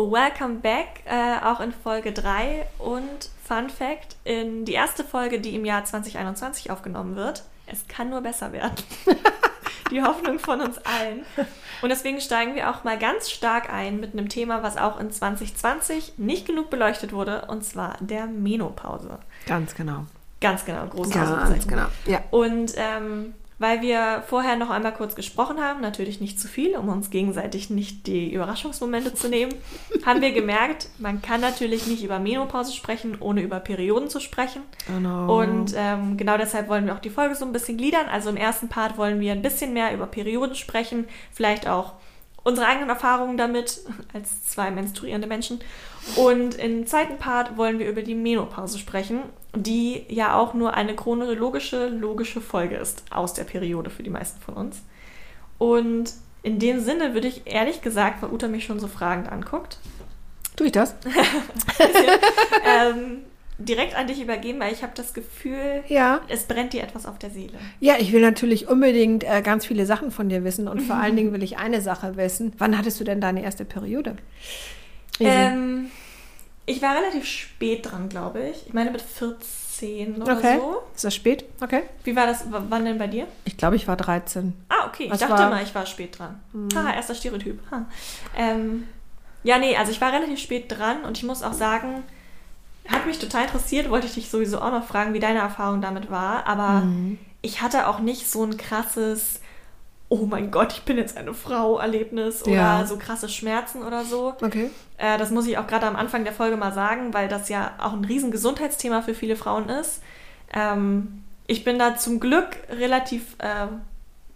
So, welcome back, äh, auch in Folge 3 und Fun Fact, in die erste Folge, die im Jahr 2021 aufgenommen wird. Es kann nur besser werden. die Hoffnung von uns allen. Und deswegen steigen wir auch mal ganz stark ein mit einem Thema, was auch in 2020 nicht genug beleuchtet wurde, und zwar der Menopause. Ganz genau. Ganz genau, Ja, ganz genau. Ja. Und ähm, weil wir vorher noch einmal kurz gesprochen haben, natürlich nicht zu viel, um uns gegenseitig nicht die Überraschungsmomente zu nehmen, haben wir gemerkt, man kann natürlich nicht über Menopause sprechen, ohne über Perioden zu sprechen. Genau. Und ähm, genau deshalb wollen wir auch die Folge so ein bisschen gliedern. Also im ersten Part wollen wir ein bisschen mehr über Perioden sprechen, vielleicht auch unsere eigenen Erfahrungen damit als zwei menstruierende Menschen. Und im zweiten Part wollen wir über die Menopause sprechen, die ja auch nur eine chronologische, logische Folge ist aus der Periode für die meisten von uns. Und in dem Sinne würde ich ehrlich gesagt, weil Uta mich schon so fragend anguckt, Tue ich das? ähm, direkt an dich übergeben, weil ich habe das Gefühl, Ja. es brennt dir etwas auf der Seele. Ja, ich will natürlich unbedingt äh, ganz viele Sachen von dir wissen und vor allen Dingen will ich eine Sache wissen. Wann hattest du denn deine erste Periode? Ähm, ich war relativ spät dran, glaube ich. Ich meine mit 14 oder okay. so. Ist das spät? Okay. Wie war das? Wann denn bei dir? Ich glaube, ich war 13. Ah, okay. Ich Was dachte war- Hm. mal, ich war spät dran. Haha, erster Stereotyp. Ha. Ähm, ja, nee, also ich war relativ spät dran und ich muss auch sagen, hat mich total interessiert, wollte ich dich sowieso auch noch fragen, wie deine Erfahrung damit war. Aber Mhm. ich hatte auch nicht so ein krasses, oh mein Gott, ich bin jetzt eine Frau Erlebnis oder Ja. so krasse Schmerzen oder so. Okay. Äh, das muss ich auch gerade am Anfang der Folge mal sagen, weil das ja auch ein riesen Gesundheitsthema für viele Frauen ist. Ähm, ich bin da zum Glück relativ äh,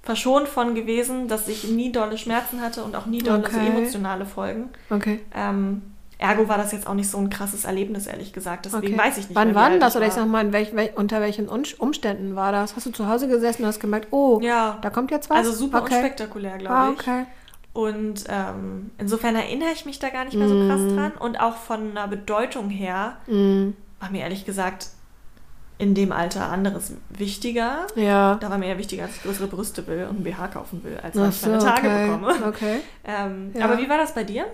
verschont von gewesen, dass ich nie dolle Schmerzen hatte und auch nie dolle so Okay. emotionale Folgen. Okay. Ähm, ergo war das jetzt auch nicht so ein krasses Erlebnis, ehrlich gesagt. Deswegen okay. weiß ich nicht. Wann mehr, war denn das? Oder ich sag mal, welch, wel, unter welchen Umständen war das? Hast du zu Hause gesessen und hast gemerkt, oh, Ja, da kommt jetzt was? also super okay. unspektakulär, glaube Ah, ich. okay. Und ähm, insofern erinnere ich mich da gar nicht mehr so krass dran. Und auch von einer Bedeutung her Mm, war mir ehrlich gesagt in dem Alter anderes wichtiger. ja. Da war mir eher wichtiger, dass ich größere Brüste will und ein BH kaufen will, als dass ich meine Tage okay. bekomme. Okay. Ähm, Ja. Aber wie war das bei dir?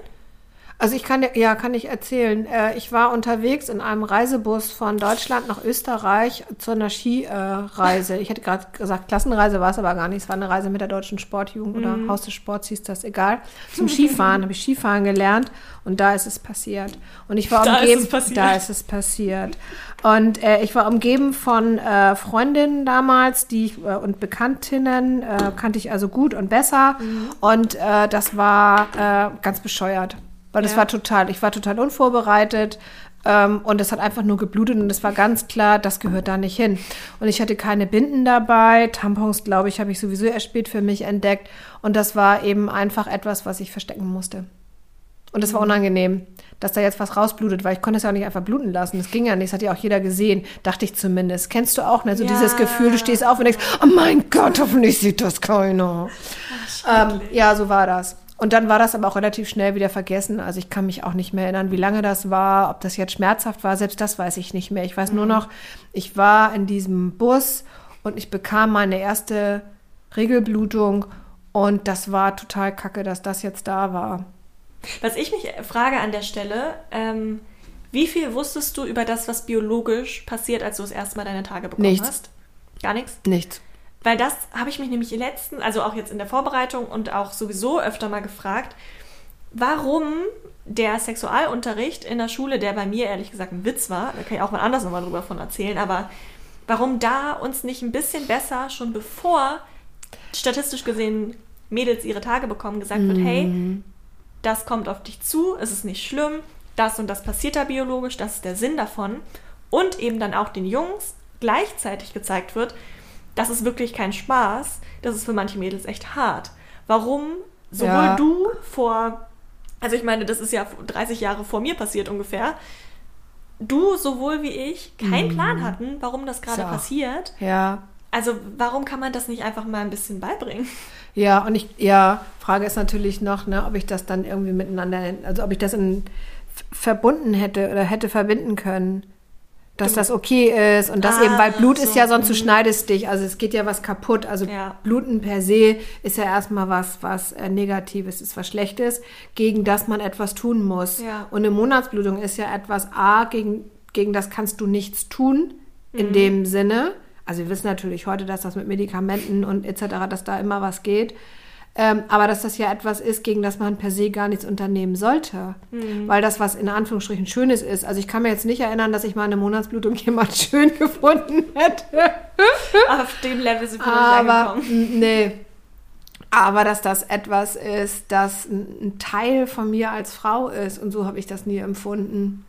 Also ich kann ja, kann ich erzählen. Äh, Ich war unterwegs in einem Reisebus von Deutschland nach Österreich zu einer Skireise. Ich hätte gerade gesagt, Klassenreise war es aber gar nicht. Es war eine Reise mit der deutschen Sportjugend oder Mhm. Haus des Sports hieß das, egal. Zum Skifahren habe ich Skifahren gelernt und da ist es passiert. Und ich war Da ist umgeben, es passiert. da ist es passiert. Und äh, ich war umgeben von äh, Freundinnen damals, die ich, äh, und Bekanntinnen äh, kannte ich also gut und besser. Mhm. Und äh, das war ganz bescheuert. Weil das Ja. war total, ich war total unvorbereitet ähm, und es hat einfach nur geblutet und es war ganz klar, das gehört da nicht hin. Und ich hatte keine Binden dabei, Tampons, glaube ich, habe ich sowieso erst spät für mich entdeckt und das war eben einfach etwas, was ich verstecken musste. Und es war unangenehm, dass da jetzt was rausblutet, weil ich konnte es ja auch nicht einfach bluten lassen. Das ging ja nicht, das hat ja auch jeder gesehen, dachte ich zumindest. Kennst du auch, ne? So Ja. dieses Gefühl, du stehst auf und denkst, oh mein Gott, hoffentlich sieht das keiner. Ähm, ja, so war das. Und dann war das aber auch relativ schnell wieder vergessen. Also ich kann mich auch nicht mehr erinnern, wie lange das war, ob das jetzt schmerzhaft war. Selbst das weiß ich nicht mehr. Ich weiß nur noch, ich war in diesem Bus und ich bekam meine erste Regelblutung und das war total kacke, dass das jetzt da war. Was ich mich frage an der Stelle, ähm, wie viel wusstest du über das, was biologisch passiert, als du das erste Mal deine Tage bekommen Nichts. hast? Gar nichts? Nichts. Weil das habe ich mich nämlich letzten, also auch jetzt in der Vorbereitung und auch sowieso öfter mal gefragt, warum der Sexualunterricht in der Schule, der bei mir ehrlich gesagt ein Witz war, da kann ich auch mal anders nochmal drüber von erzählen, aber warum da uns nicht ein bisschen besser schon bevor statistisch gesehen Mädels ihre Tage bekommen, gesagt wird, hey, das kommt auf dich zu, es ist nicht schlimm, das und das passiert da biologisch, das ist der Sinn davon. Und eben dann auch den Jungs gleichzeitig gezeigt wird, das ist wirklich kein Spaß, das ist für manche Mädels echt hart. Warum sowohl Ja. du vor Also ich meine, das ist ja 30 Jahre vor mir passiert ungefähr. Du sowohl wie ich keinen Plan hatten, warum das gerade So. passiert. Ja. Also warum kann man das nicht einfach mal ein bisschen beibringen? Ja, und ich, ja, Frage ist natürlich noch, ne, ob ich das dann irgendwie miteinander, also ob ich das in, verbunden hätte oder hätte verbinden können. Dass das okay ist und das Ah, eben, weil Blut ist so. ja sonst, du schneidest dich, also es geht ja was kaputt. Also Ja. Bluten per se ist ja erstmal was, was äh, Negatives ist, was Schlechtes, gegen das man etwas tun muss. Ja. Und eine Monatsblutung ist ja etwas A, gegen, gegen das kannst du nichts tun, in Mhm. dem Sinne. Also wir wissen natürlich heute, dass das mit Medikamenten und etc., dass da immer was geht. Ähm, aber dass das ja etwas ist, gegen das man per se gar nichts unternehmen sollte. Mhm. Weil das, was in Anführungsstrichen Schönes ist. Also ich kann mir jetzt nicht erinnern, dass ich mal eine Monatsblutung jemand schön gefunden hätte. Auf dem Level sind wir noch nicht Aber angekommen. nee. Aber dass das etwas ist, das ein ein Teil von mir als Frau ist. Und so habe ich das nie empfunden.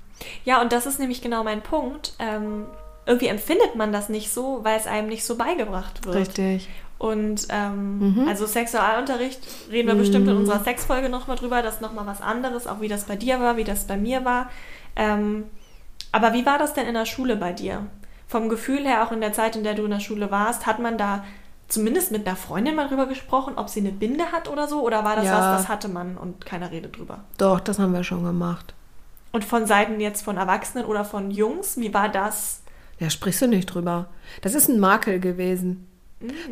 Ja, und das ist nämlich genau mein Punkt. Ähm, irgendwie empfindet man das nicht so, weil es einem nicht so beigebracht wird. Richtig. Und ähm, also Sexualunterricht reden wir bestimmt in unserer Sexfolge nochmal drüber. Das ist nochmal was anderes, auch wie das bei dir war, wie das bei mir war. Ähm, aber wie war das denn in der Schule bei dir? Vom Gefühl her, auch in der Zeit, in der du in der Schule warst, hat man da zumindest mit einer Freundin mal drüber gesprochen, ob sie eine Binde hat oder so? Oder war das Ja. was, das hatte man und keiner redet drüber? Doch, das haben wir schon gemacht. Und von Seiten jetzt von Erwachsenen oder von Jungs, wie war das? Ja, sprichst du nicht drüber. Das ist ein Makel gewesen.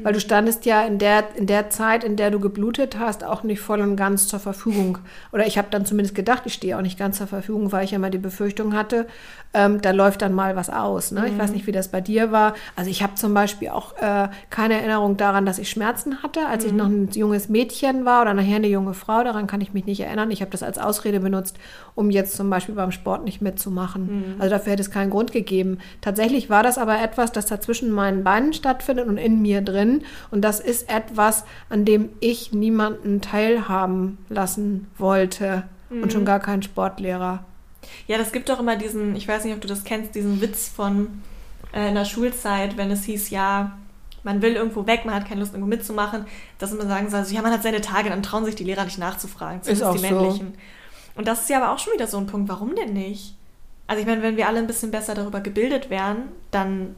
Weil du standest ja in der, in der Zeit, in der du geblutet hast, auch nicht voll und ganz zur Verfügung. Oder ich habe dann zumindest gedacht, ich stehe auch nicht ganz zur Verfügung, weil ich ja mal die Befürchtung hatte, ähm, da läuft dann mal was aus. Ne? Ich weiß nicht, wie das bei dir war. Also ich habe zum Beispiel auch äh, keine Erinnerung daran, dass ich Schmerzen hatte, als ich noch ein junges Mädchen war oder nachher eine junge Frau. Daran kann ich mich nicht erinnern. Ich habe das als Ausrede benutzt, um jetzt zum Beispiel beim Sport nicht mitzumachen. Also dafür hätte es keinen Grund gegeben. Tatsächlich war das aber etwas, das da zwischen meinen Beinen stattfindet und in mir drin. Und das ist etwas, an dem ich niemanden teilhaben lassen wollte. Und schon gar keinen Sportlehrer. Ja, das gibt doch immer diesen, ich weiß nicht, ob du das kennst, diesen Witz von äh, in der Schulzeit, wenn es hieß, ja, man will irgendwo weg, man hat keine Lust, irgendwo mitzumachen, dass man sagen soll, also, ja, man hat seine Tage, dann trauen sich die Lehrer nicht nachzufragen, zumindest auch die so. Und das ist ja aber auch schon wieder so ein Punkt, warum denn nicht? Also ich meine, wenn wir alle ein bisschen besser darüber gebildet wären, dann,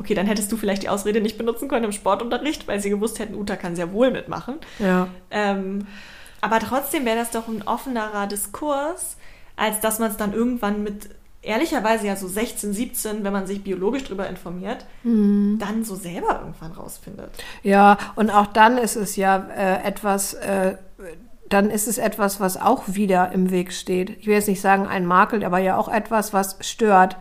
okay, dann hättest du vielleicht die Ausrede nicht benutzen können im Sportunterricht, weil sie gewusst hätten, Uta kann sehr wohl mitmachen. Ja. Ähm, aber trotzdem wäre das doch ein offenerer Diskurs, als dass man es dann irgendwann mit, ehrlicherweise ja so 16, 17, wenn man sich biologisch darüber informiert, dann so selber irgendwann rausfindet. Ja, und auch dann ist es ja äh, etwas, äh, dann ist es etwas, was auch wieder im Weg steht. Ich will jetzt nicht sagen ein Makel, aber ja auch etwas, was stört.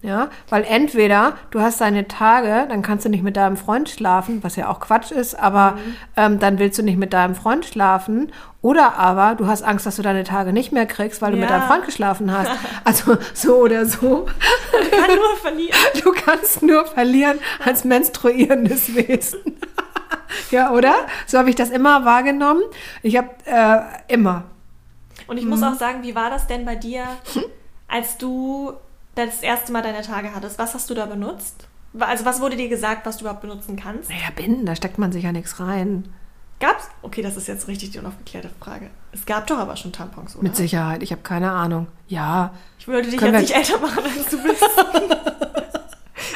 Ja, weil entweder du hast deine Tage, dann kannst du nicht mit deinem Freund schlafen, was ja auch Quatsch ist, aber ähm, dann willst du nicht mit deinem Freund schlafen. Oder aber du hast Angst, dass du deine Tage nicht mehr kriegst, weil du mit Ja. deinem Freund geschlafen hast. Also so oder so. Man kann nur verlieren. Du kannst nur verlieren als menstruierendes Wesen. ja, oder? So habe ich das immer wahrgenommen. Ich habe äh, immer. Und ich muss auch sagen, wie war das denn bei dir, als du das erste Mal deine Tage hattest? Was hast du da benutzt? Also was wurde dir gesagt, was du überhaupt benutzen kannst? Naja, Binden, da steckt man sich ja nichts rein. Gab's? Okay, das ist jetzt richtig die unaufgeklärte Frage. Es gab doch aber schon Tampons, oder? Mit Sicherheit. Ich habe keine Ahnung. Ja. Ich würde dich Können jetzt nicht älter machen, als du bist.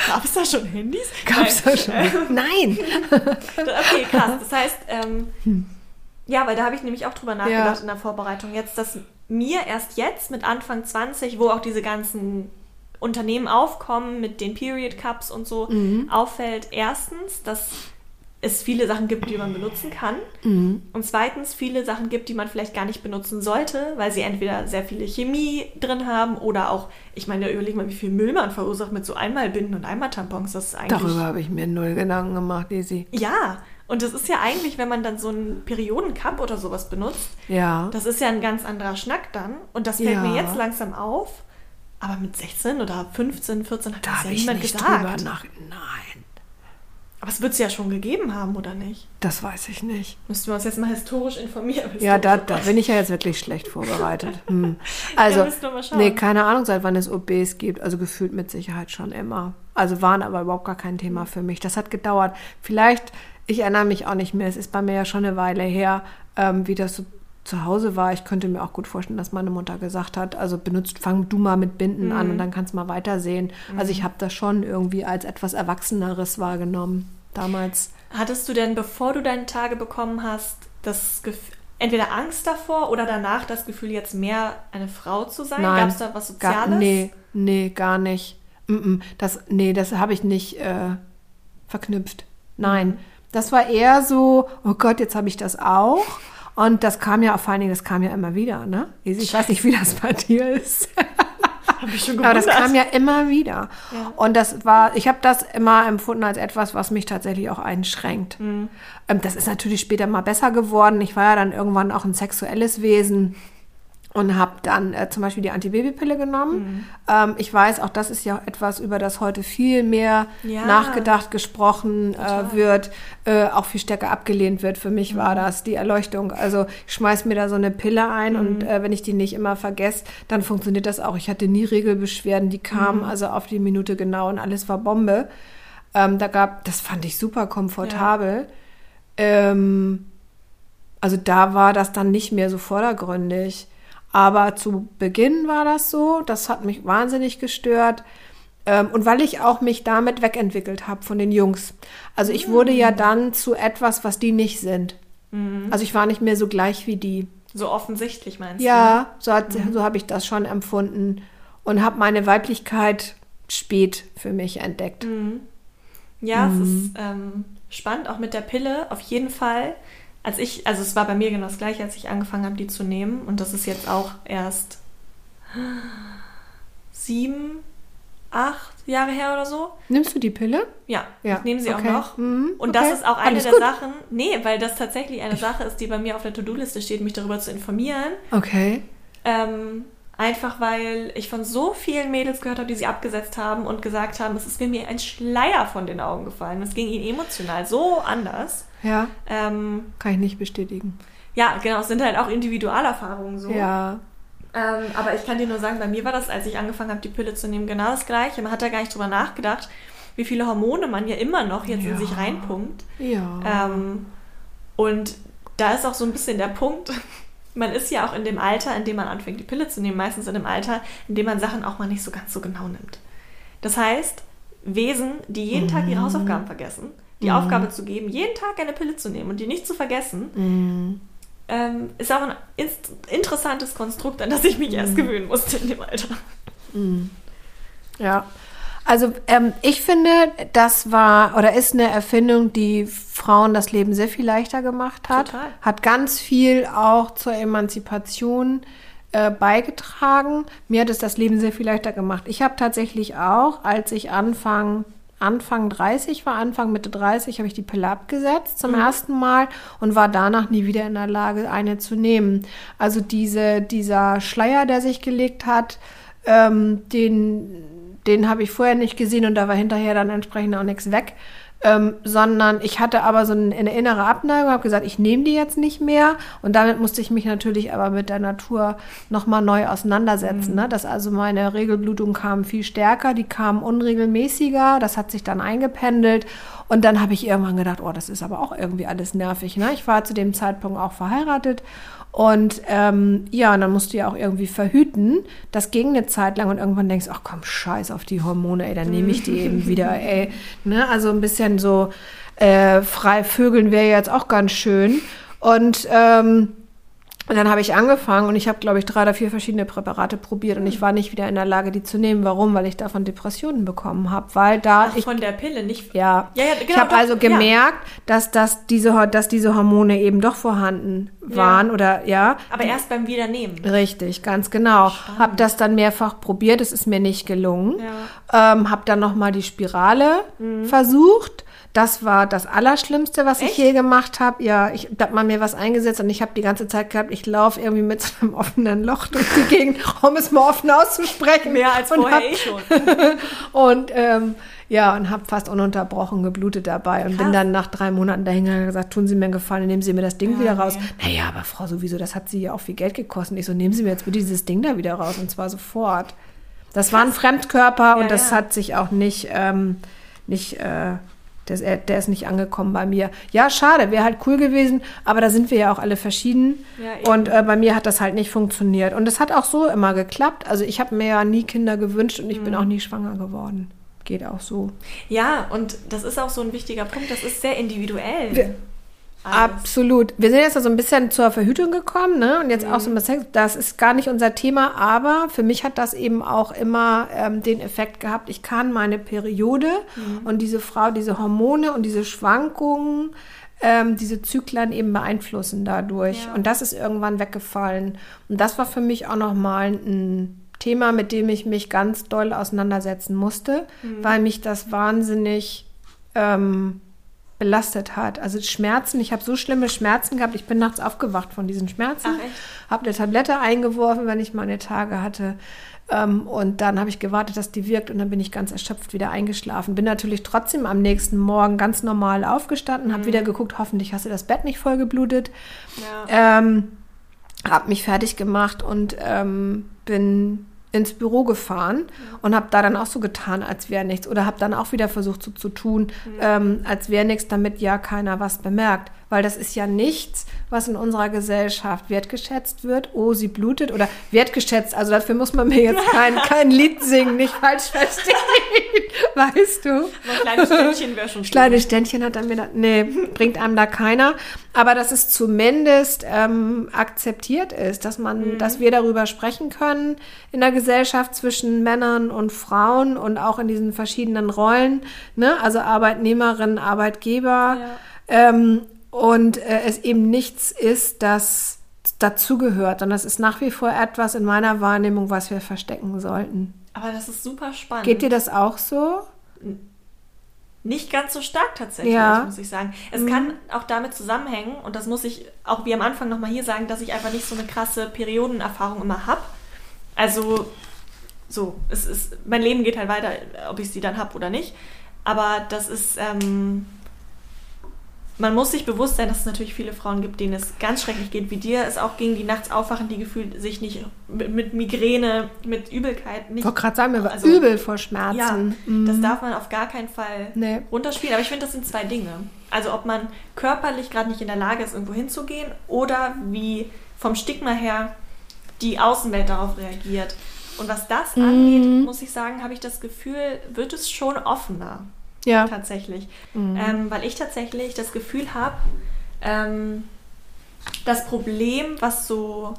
Gab es da schon Handys? Gab's da schon? Nein. Okay, krass. Das heißt, ähm, ja, weil da habe ich nämlich auch drüber nachgedacht Hm. Ja. in der Vorbereitung. Jetzt, dass mir erst jetzt mit Anfang 20, wo auch diese ganzen Unternehmen aufkommen mit den Period Cups und so, Mhm. auffällt erstens, dass es viele Sachen gibt, die man benutzen kann. Mhm. Und zweitens viele Sachen gibt, die man vielleicht gar nicht benutzen sollte, weil sie entweder sehr viele Chemie drin haben oder auch, ich meine, überleg mal, wie viel Müll man verursacht mit so Einmalbinden und Einmaltampons. Das ist eigentlich. Darüber habe ich mir null Gedanken gemacht, Daisy. Ja, und das ist ja eigentlich, wenn man dann so einen Periodencup oder sowas benutzt, Ja. das ist ja ein ganz anderer Schnack dann. Und das fällt Ja. mir jetzt langsam auf. Aber mit 16 oder 15, 14 hat Da das habe ja ich niemand nicht gesagt. drüber nach. Nein. Aber es wird es ja schon gegeben haben, oder nicht? Das weiß ich nicht. Müssten wir uns jetzt mal historisch informieren. Ja, da, da bin ich ja jetzt wirklich schlecht vorbereitet. Hm. Also, müssen schauen. nee, keine Ahnung, seit wann es OBs gibt. Also gefühlt mit Sicherheit schon immer. Also waren aber überhaupt gar kein Thema für mich. Das hat gedauert. Vielleicht, ich erinnere mich auch nicht mehr, es ist bei mir ja schon eine Weile her, ähm, wie das so zu Hause war, ich könnte mir auch gut vorstellen, dass meine Mutter gesagt hat, also benutzt, fang du mal mit Binden an und dann kannst du mal weitersehen. Also ich habe das schon irgendwie als etwas Erwachseneres wahrgenommen damals. Hattest du denn, bevor du deine Tage bekommen hast, das Gefühl, entweder Angst davor oder danach das Gefühl, jetzt mehr eine Frau zu sein? Gab es da was Gar, Soziales? nee, nee, gar nicht. Das, nee, das habe ich nicht äh, verknüpft. Nein, das war eher so, oh Gott, jetzt habe ich das auch. Und das kam ja, vor allen Dingen, das kam ja immer wieder, ne? Ich weiß nicht, wie das bei dir ist. Hab ich schon Aber das gewundert. kam ja immer wieder. Ja. Und das war, ich habe das immer empfunden als etwas, was mich tatsächlich auch einschränkt. Mhm. Ähm, das ist natürlich später mal besser geworden. Ich war ja dann irgendwann auch ein sexuelles Wesen und habe dann äh, zum Beispiel die Antibabypille genommen. Mhm. Ähm, ich weiß, auch das ist ja etwas, über das heute viel mehr Ja. nachgedacht, gesprochen äh, wird, äh, auch viel stärker abgelehnt wird. Für mich Mhm. war das die Erleuchtung. Also ich schmeiß mir da so eine Pille ein und Mhm. äh, wenn ich die nicht immer vergesse, dann funktioniert das auch. Ich hatte nie Regelbeschwerden, die kamen Mhm. also auf die Minute genau und alles war Bombe. Ähm, da gab, das fand ich super komfortabel. Ähm, also da war das dann nicht mehr so vordergründig. Aber zu Beginn war das so. Das hat mich wahnsinnig gestört. Ähm, und weil ich auch mich damit wegentwickelt habe von den Jungs. Also ich wurde ja dann zu etwas, was die nicht sind. Also ich war nicht mehr so gleich wie die. So offensichtlich meinst du? Ja, so, hat- so habe ich das schon empfunden und habe meine Weiblichkeit spät für mich entdeckt. Ja, Mhm. es ist ähm, spannend, auch mit der Pille, auf jeden Fall. Als ich, also es war bei mir genau das gleiche, als ich angefangen habe, die zu nehmen. Und das ist jetzt auch erst sieben, acht Jahre her oder so. Nimmst du die Pille? Ja, Ja, ich nehme sie okay. auch noch. Mhm, Und okay. das ist auch eine Alles der gut. Sachen, nee, weil das tatsächlich eine Sache ist, die bei mir auf der To-Do-Liste steht, mich darüber zu informieren. Okay. Ähm, einfach weil ich von so vielen Mädels gehört habe, die sie abgesetzt haben und gesagt haben, es ist mir mir ein Schleier von den Augen gefallen. Es ging ihnen emotional so anders. Ja, Ähm, kann ich nicht bestätigen. ja, genau, es sind halt auch Individualerfahrungen so. Ja. Ähm, aber ich kann dir nur sagen, bei mir war das, als ich angefangen habe, die Pille zu nehmen, genau das Gleiche. Man hat da gar nicht drüber nachgedacht, wie viele Hormone man ja immer noch jetzt Ja. in sich reinpumpt. Ja. Ähm, und da ist auch so ein bisschen der Punkt, man ist ja auch in dem Alter, in dem man anfängt, die Pille zu nehmen, meistens in dem Alter, in dem man Sachen auch mal nicht so ganz so genau nimmt. Das heißt, Wesen, die jeden Tag ihre Hausaufgaben vergessen, die Aufgabe zu geben, jeden Tag eine Pille zu nehmen und die nicht zu vergessen, Mhm. ähm, ist auch ein interessantes Konstrukt, an das ich mich erst gewöhnen musste in dem Alter. Ja. Also ähm, ich finde, das war oder ist eine Erfindung, die Frauen das Leben sehr viel leichter gemacht hat. Total. Hat ganz viel auch zur Emanzipation äh, beigetragen. Mir hat es das Leben sehr viel leichter gemacht. Ich habe tatsächlich auch, als ich Anfang Anfang 30 war, Anfang Mitte 30, habe ich die Pille abgesetzt zum ersten Mal und war danach nie wieder in der Lage, eine zu nehmen. Also diese, dieser Schleier, der sich gelegt hat, ähm, den, den habe ich vorher nicht gesehen und da war hinterher dann entsprechend auch nichts weg. Ähm, sondern ich hatte aber so eine, eine innere Abneigung, habe gesagt, ich nehme die jetzt nicht mehr und damit musste ich mich natürlich aber mit der Natur nochmal neu auseinandersetzen. Ne? Dass also meine Regelblutung kam viel stärker, die kam unregelmäßiger, das hat sich dann eingependelt und dann habe ich irgendwann gedacht, oh, das ist aber auch irgendwie alles nervig. Ne? Ich war zu dem Zeitpunkt auch verheiratet und ähm, ja, und dann musst du ja auch irgendwie verhüten. Das ging eine Zeit lang und irgendwann denkst ach komm, scheiß auf die Hormone, ey, dann nehme ich die eben wieder, ey. Ne? Also ein bisschen so äh, frei vögeln wäre jetzt auch ganz schön. Und ähm, und dann habe ich angefangen und ich habe, glaube ich, drei oder vier verschiedene Präparate probiert und ich war nicht wieder in der Lage, die zu nehmen. Warum? Weil ich davon Depressionen bekommen habe. Weil da Ach, ich von der Pille, nicht ja, Ja, ja, ich genau, habe doch, also ja. gemerkt, dass, dass, diese, dass diese Hormone eben doch vorhanden waren oder ja. Aber erst beim Wiedernehmen. Richtig, ganz genau. Habe das dann mehrfach probiert, es ist mir nicht gelungen. Ja. Ähm, habe dann nochmal die Spirale versucht. Das war das Allerschlimmste, was ich Echt? je gemacht habe. Ja, ich da hat man mir was eingesetzt und ich habe die ganze Zeit gehabt, ich laufe irgendwie mit so einem offenen Loch durch die Gegend, um es mal offen auszusprechen. Mehr als vorher hab- eh schon. und ähm, ja, und habe fast ununterbrochen geblutet dabei und bin Krass. dann nach drei Monaten dahin und gesagt, tun Sie mir einen Gefallen, nehmen Sie mir das Ding Ja, wieder raus. nee. Naja, aber Frau, sowieso, das hat Sie ja auch viel Geld gekostet. Ich so, nehmen Sie mir jetzt bitte dieses Ding da wieder raus und zwar sofort. Das war ein Fremdkörper Ja, und das ja. hat sich auch nicht, ähm, nicht, äh, Der, der ist nicht angekommen bei mir. Ja, schade, wäre halt cool gewesen, aber da sind wir ja auch alle verschieden. Ja, und äh, bei mir hat das halt nicht funktioniert. Und es hat auch so immer geklappt. Also ich habe mir ja nie Kinder gewünscht und ich Mhm. bin auch nie schwanger geworden. Geht auch so. Ja, und das ist auch so ein wichtiger Punkt. Das ist sehr individuell. Wir- Alles. Absolut. Wir sind jetzt so ein bisschen zur Verhütung gekommen, ne? Und jetzt auch so ein bisschen, das ist gar nicht unser Thema, aber für mich hat das eben auch immer ähm, den Effekt gehabt, ich kann meine Periode und diese Frau, diese Hormone und diese Schwankungen, ähm, diese Zyklen eben beeinflussen dadurch. Ja. Und das ist irgendwann weggefallen. Und das war für mich auch nochmal ein Thema, mit dem ich mich ganz doll auseinandersetzen musste, weil mich das wahnsinnig ähm, belastet hat. Also Schmerzen, ich habe so schlimme Schmerzen gehabt, ich bin nachts aufgewacht von diesen Schmerzen, habe eine Tablette eingeworfen, wenn ich meine Tage hatte. Ähm, und dann habe ich gewartet, dass die wirkt und dann bin ich ganz erschöpft wieder eingeschlafen. Bin natürlich trotzdem am nächsten Morgen ganz normal aufgestanden, habe wieder geguckt, hoffentlich hast du das Bett nicht voll geblutet. Ja. Ähm, habe mich fertig gemacht und ähm, bin ins Büro gefahren und habe da dann auch so getan, als wäre nichts. Oder habe dann auch wieder versucht so zu tun, ähm, als wäre nichts, damit ja keiner was bemerkt. Weil das ist ja nichts, was in unserer Gesellschaft wertgeschätzt wird. Oh, sie blutet oder wertgeschätzt. Also dafür muss man mir jetzt kein, kein Lied singen, nicht falsch verstehen. Weißt du? Ein kleines Ständchen wäre schon schön. Kleine Ständchen hat er mir da, nee, bringt einem da keiner. Aber dass es zumindest ähm, akzeptiert ist, dass man, dass wir darüber sprechen können in der Gesellschaft zwischen Männern und Frauen und auch in diesen verschiedenen Rollen, ne? Also Arbeitnehmerin, Arbeitgeber. Ähm, und äh, es eben nichts ist, das dazugehört. Und das ist nach wie vor etwas in meiner Wahrnehmung, was wir verstecken sollten. Aber das ist super spannend. Geht dir das auch so? Nicht ganz so stark tatsächlich, Ja. Mhm. muss ich sagen. Es kann auch damit zusammenhängen, und das muss ich auch wie am Anfang nochmal hier sagen, dass ich einfach nicht so eine krasse Periodenerfahrung immer habe. Also, so, es ist, mein Leben geht halt weiter, ob ich sie dann habe oder nicht. Aber das ist, ähm, man muss sich bewusst sein, dass es natürlich viele Frauen gibt, denen es ganz schrecklich geht, wie dir es auch ging, die nachts aufwachen, die gefühlt sich nicht mit, Migräne, mit Übelkeit nicht. Ich wollte gerade sagen, mir war Also, übel vor Ja, Schmerzen. das Mhm. darf man auf gar keinen Fall Nee. runterspielen. Aber ich finde, das sind zwei Dinge. Also ob man körperlich gerade nicht in der Lage ist, irgendwo hinzugehen oder wie vom Stigma her die Außenwelt darauf reagiert. Und was das Mhm. angeht, muss ich sagen, habe ich das Gefühl, wird es schon offener Ja. tatsächlich. Mhm. Ähm, weil ich tatsächlich das Gefühl habe, ähm, das Problem, was so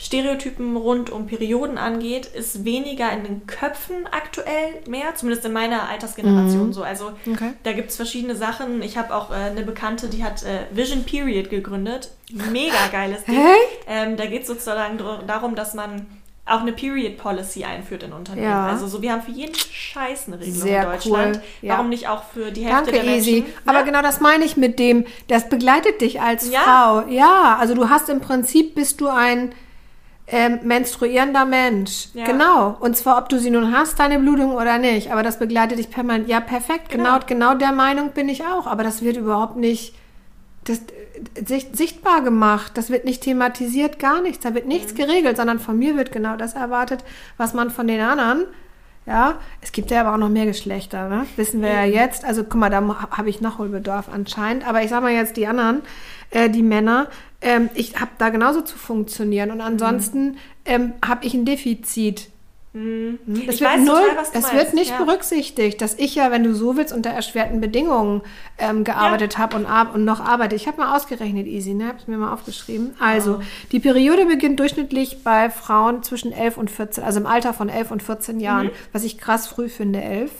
Stereotypen rund um Perioden angeht, ist weniger in den Köpfen aktuell mehr, zumindest in meiner Altersgeneration Mhm. so. Also Okay. da gibt es verschiedene Sachen. Ich habe auch äh, eine Bekannte, die hat äh, Vision Period gegründet. Mega geiles Ding. Ähm, da geht es sozusagen darum, dass man auch eine Period Policy einführt in Unternehmen. Ja. Also so, wir haben für jeden Scheiß eine Regelung Sehr in Deutschland. cool, ja. Warum nicht auch für die Hälfte Danke, der Menschen? Easy. Aber Ne? genau das meine ich mit dem, das begleitet dich als Ja. Frau. Ja, also du hast im Prinzip, bist du ein ähm, menstruierender Mensch. Ja. Genau. Und zwar, ob du sie nun hast, deine Blutung oder nicht. Aber das begleitet dich permanent. Ja, perfekt. Genau, Genau. genau der Meinung bin ich auch. Aber das wird überhaupt nicht das, sichtbar gemacht. Das wird nicht thematisiert, gar nichts. Da wird nichts Mhm. geregelt, sondern von mir wird genau das erwartet, was man von den anderen. Ja, es gibt ja aber auch noch mehr Geschlechter, ne? wissen wir ja jetzt. Also guck mal, da ha- habe ich Nachholbedarf anscheinend. Aber ich sag mal jetzt die anderen, äh, die Männer, ähm, ich habe da genauso zu funktionieren. Und ansonsten ähm, habe ich ein Defizit. Mhm. Hm? Das Ich wird null, total, das meinst, wird nicht ja. berücksichtigt, dass ich ja, wenn du so willst, unter erschwerten Bedingungen ähm, gearbeitet habe und, ar und noch arbeite. Ich habe mal ausgerechnet, easy, ne? Habe ich mir mal aufgeschrieben. Also, die Periode beginnt durchschnittlich bei Frauen zwischen 11 und 14, also im Alter von 11 und 14 Jahren, Mhm. was ich krass früh finde, 11.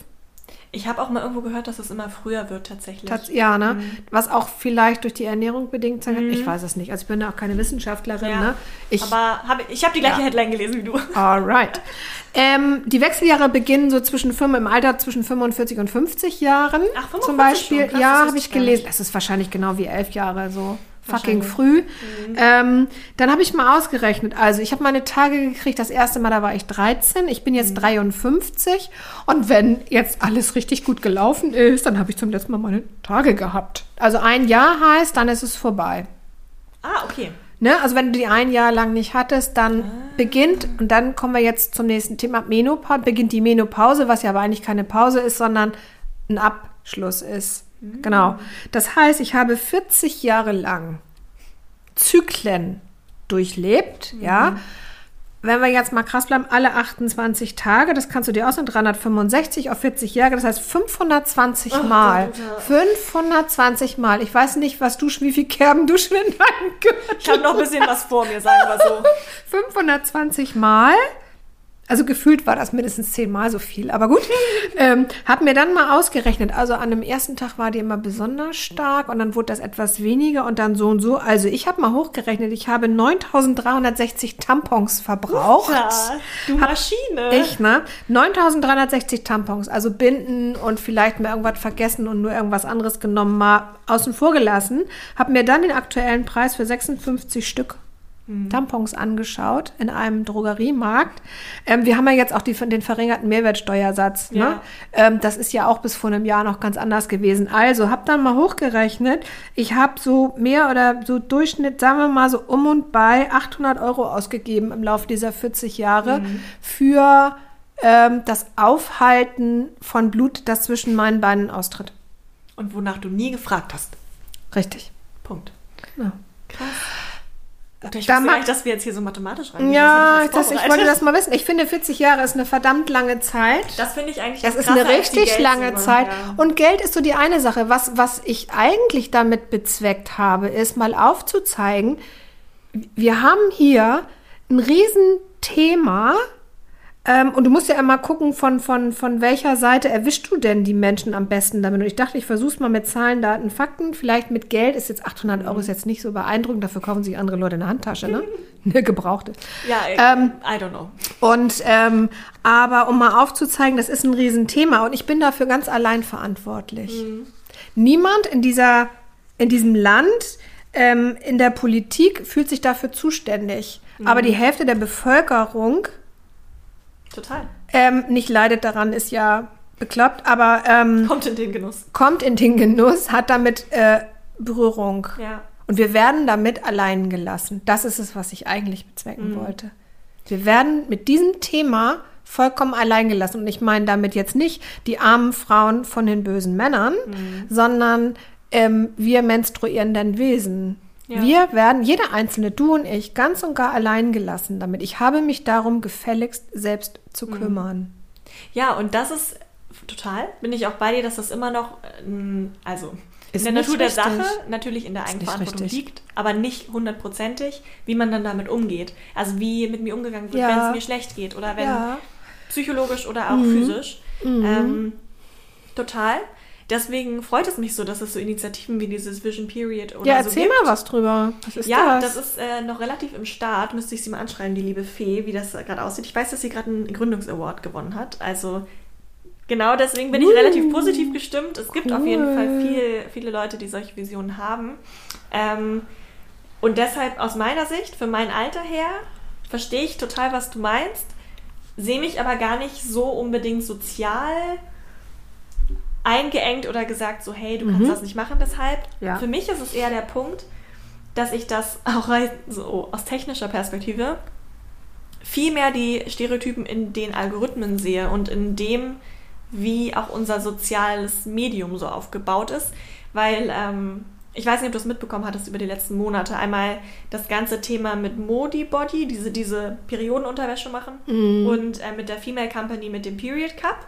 Ich habe auch mal irgendwo gehört, dass es immer früher wird tatsächlich. Tats ja, ne? Mhm. Was auch vielleicht durch die Ernährung bedingt sein kann. Ich weiß es nicht. Also ich bin ja auch keine Wissenschaftlerin, Ja. ne? Ich, Aber hab, ich habe die gleiche Ja. Headline gelesen wie du. Alright. Ähm, die Wechseljahre beginnen so zwischen fünf, im Alter zwischen 45 und 50 Jahren. Ach, 45 zum Beispiel. krass, ja, habe ich gelesen. Das ist wahrscheinlich genau wie elf Jahre so. Fucking früh. Ähm, dann habe ich mal ausgerechnet. Also ich habe meine Tage gekriegt. Das erste Mal, da war ich 13. Ich bin jetzt 53. Und wenn jetzt alles richtig gut gelaufen ist, dann habe ich zum letzten Mal meine Tage gehabt. Also ein Jahr heißt, dann ist es vorbei. Ah, okay. Ne? Also wenn du die ein Jahr lang nicht hattest, dann beginnt, und dann kommen wir jetzt zum nächsten Thema, Menopause, beginnt die Menopause, was ja aber eigentlich keine Pause ist, sondern ein Abschluss ist. Genau. Das heißt, ich habe 40 Jahre lang Zyklen durchlebt, ja. Wenn wir jetzt mal krass bleiben, alle 28 Tage, das kannst du dir ausnehmen, 365 auf 40 Jahre, das heißt 520 Oh Mal. Gott, ja. 520 Mal. Ich weiß nicht, was du, wie viel Kerben du schon in deinem Gürtel Ich habe noch ein bisschen was vor mir, sagen wir so. 520 Mal. Also gefühlt war das mindestens zehnmal so viel, aber gut. ähm, hab mir dann mal ausgerechnet. Also an dem ersten Tag war die immer besonders stark und dann wurde das etwas weniger und dann so und so. Also ich habe mal hochgerechnet, ich habe 9360 Tampons verbraucht. Ja, du Maschine. Ich, ne? 9360 Tampons, also Binden und vielleicht mal irgendwas vergessen und nur irgendwas anderes genommen, mal außen vor gelassen. Hab mir dann den aktuellen Preis für 56 Stück Tampons angeschaut in einem Drogeriemarkt. Ähm, wir haben ja jetzt auch die, den verringerten Mehrwertsteuersatz. Ne? Ja. Ähm, das ist ja auch bis vor einem Jahr noch ganz anders gewesen. Also hab dann mal hochgerechnet. Ich habe so mehr oder so Durchschnitt, sagen wir mal so um und bei 800 Euro ausgegeben im Laufe dieser 40 Jahre für ähm, das Aufhalten von Blut, das zwischen meinen Beinen austritt. Und wonach du nie gefragt hast. Richtig. Punkt. Genau. Krass. Ich Da mag- dass wir jetzt hier so mathematisch reingehen. Ja, Das ich wollte das mal wissen. Ich finde, 40 Jahre ist eine verdammt lange Zeit. Das finde ich eigentlich Das ist eine richtig lange. Zeit. Ja. Und Geld ist so die eine Sache. Was, was ich eigentlich damit bezweckt habe, ist mal aufzuzeigen, wir haben hier ein Riesenthema. Ähm, und du musst ja immer gucken, von, von, von welcher Seite erwischst du denn die Menschen am besten damit. Und ich dachte, ich versuch's mal mit Zahlen, Daten, Fakten. Vielleicht mit Geld ist jetzt 800 Euro ist jetzt nicht so beeindruckend. Dafür kaufen sich andere Leute eine Handtasche, ne? Eine gebrauchte. Ja, Ähm, I don't know. Und ähm, aber um mal aufzuzeigen, das ist ein Riesenthema und ich bin dafür ganz allein verantwortlich. Niemand in dieser in diesem Land ähm, in der Politik fühlt sich dafür zuständig. Aber die Hälfte der Bevölkerung Total. ähm, nicht leidet daran, ist ja bekloppt, aber ähm, Kommt in den Genuss. kommt in den Genuss, hat damit äh, Berührung. Ja. Und wir werden damit allein gelassen. Das ist es, was ich eigentlich bezwecken wollte. Wir werden mit diesem Thema vollkommen allein gelassen. Und ich meine damit jetzt nicht die armen Frauen von den bösen Männern, sondern ähm, wir menstruierenden Wesen. Ja. Wir werden, jeder Einzelne, du und ich, ganz und gar allein gelassen damit. Ich habe mich darum gefälligst selbst zu kümmern. Ja, und das ist total, bin ich auch bei dir, dass das immer noch, ähm, also Ist in der Natur der. Sache natürlich in der Eigenverantwortung liegt, aber nicht hundertprozentig, wie man dann damit umgeht. Also wie mit mir umgegangen wird, Ja. wenn es mir schlecht geht oder wenn Ja. psychologisch oder auch Mhm. physisch. Ähm, total. Deswegen freut es mich so, dass es so Initiativen wie dieses Vision Period oder Ja, so erzähl gibt. mal was drüber. Was ist Ja, das? das ist äh, noch relativ im Start. Müsste ich sie mal anschreiben, die liebe Fee, wie das gerade aussieht. Ich weiß, dass sie gerade einen Gründungsaward gewonnen hat. Also genau deswegen bin ich Uh, relativ positiv gestimmt. Es gibt auf jeden cool. Fall viel, viele Leute, die solche Visionen haben. Ähm, und deshalb aus meiner Sicht, für mein Alter her, verstehe ich total, was du meinst, sehe mich aber gar nicht so unbedingt sozial eingeengt oder gesagt, so hey, du kannst das nicht machen deshalb. Mhm. Ja. Für mich ist es eher der Punkt, dass ich das auch so aus technischer Perspektive viel mehr die Stereotypen in den Algorithmen sehe und in dem, wie auch unser soziales Medium so aufgebaut ist. Weil ähm, ich weiß nicht, ob du es mitbekommen hattest über die letzten Monate. Einmal das ganze Thema mit Modi Body, diese, diese Periodenunterwäsche machen und äh, mit der Female Company mit dem Period Cup.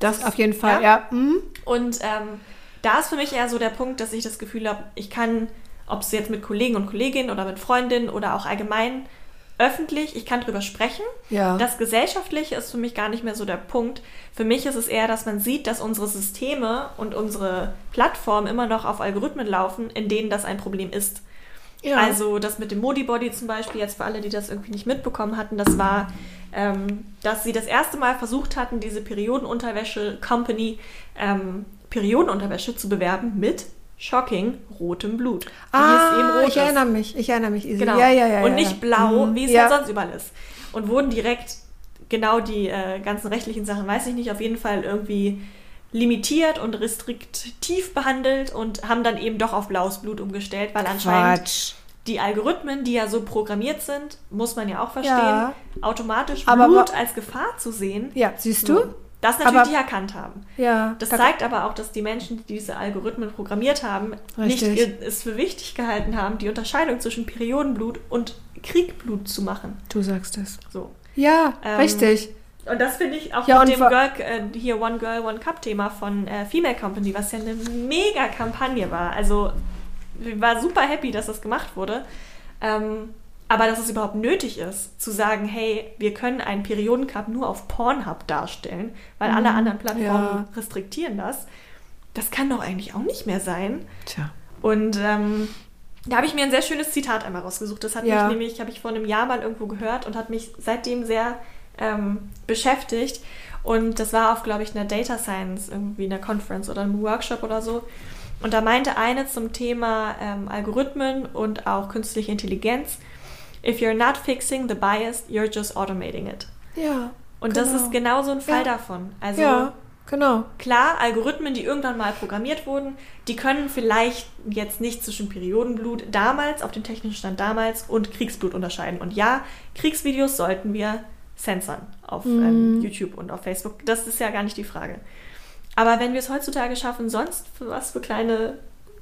Das auf jeden Fall, Ja? ja. Mhm. Und ähm, da ist für mich eher so der Punkt, dass ich das Gefühl habe, ich kann, ob es jetzt mit Kollegen und Kolleginnen oder mit Freundinnen oder auch allgemein öffentlich, ich kann drüber sprechen. Ja. Das Gesellschaftliche ist für mich gar nicht mehr so der Punkt. Für mich ist es eher, dass man sieht, dass unsere Systeme und unsere Plattformen immer noch auf Algorithmen laufen, in denen das ein Problem ist. Ja. Also das mit dem Modi Body zum Beispiel, jetzt für alle, die das irgendwie nicht mitbekommen hatten, das war, ähm, dass sie das erste Mal versucht hatten, diese Periodenunterwäsche-Company ähm, Periodenunterwäsche zu bewerben mit shocking rotem Blut. Ah, rot ich ist. erinnere mich, ich erinnere mich. Isi. Genau. Ja, ja, ja. und nicht blau, Mhm. wie es ja. ja sonst überall ist. Und wurden direkt genau die äh, ganzen rechtlichen Sachen, weiß ich nicht, auf jeden Fall irgendwie limitiert und restriktiv behandelt und haben dann eben doch auf blaues Blut umgestellt, weil anscheinend Quatsch. Die Algorithmen, die ja so programmiert sind, muss man ja auch verstehen, Ja. automatisch Aber Blut als Gefahr zu sehen. Ja, siehst So. du? Das natürlich Aber- die erkannt haben. Ja. Das da- zeigt aber auch, dass die Menschen, die diese Algorithmen programmiert haben, nicht Richtig. ihr- es für wichtig gehalten haben, die Unterscheidung zwischen Periodenblut und Kriegblut zu machen. Du sagst es. So. Ja, Ähm, richtig. Und das finde ich auch Ja, mit dem Girl, äh, hier One Girl, One Cup Thema von äh, Female Company, was ja eine mega Kampagne war. Also war super happy, dass das gemacht wurde. Ähm, aber dass es überhaupt nötig ist, zu sagen, hey, wir können einen Periodencup nur auf Pornhub darstellen, weil alle anderen Plattformen Ja. restriktieren das. Das kann doch eigentlich auch nicht mehr sein. Tja. Und ähm, da habe ich mir ein sehr schönes Zitat einmal rausgesucht. Das hat Ja. mich nämlich, habe ich vor einem Jahr mal irgendwo gehört und hat mich seitdem sehr ähm, beschäftigt. Und das war auf, glaube ich, einer Data Science, irgendwie einer Conference oder einem Workshop oder so. Und da meinte eine zum Thema ähm, Algorithmen und auch künstliche Intelligenz, if you're not fixing the bias, you're just automating it. Ja. Und das Genau. ist genau so ein Fall Ja. davon. Also ja, genau. Klar, Algorithmen, die irgendwann mal programmiert wurden, die können vielleicht jetzt nicht zwischen Periodenblut damals, auf dem technischen Stand damals, und Kriegsblut unterscheiden. Und ja, Kriegsvideos sollten wir censoren auf ähm, YouTube und auf Facebook. Das ist ja gar nicht die Frage. Aber wenn wir es heutzutage schaffen, sonst was für kleine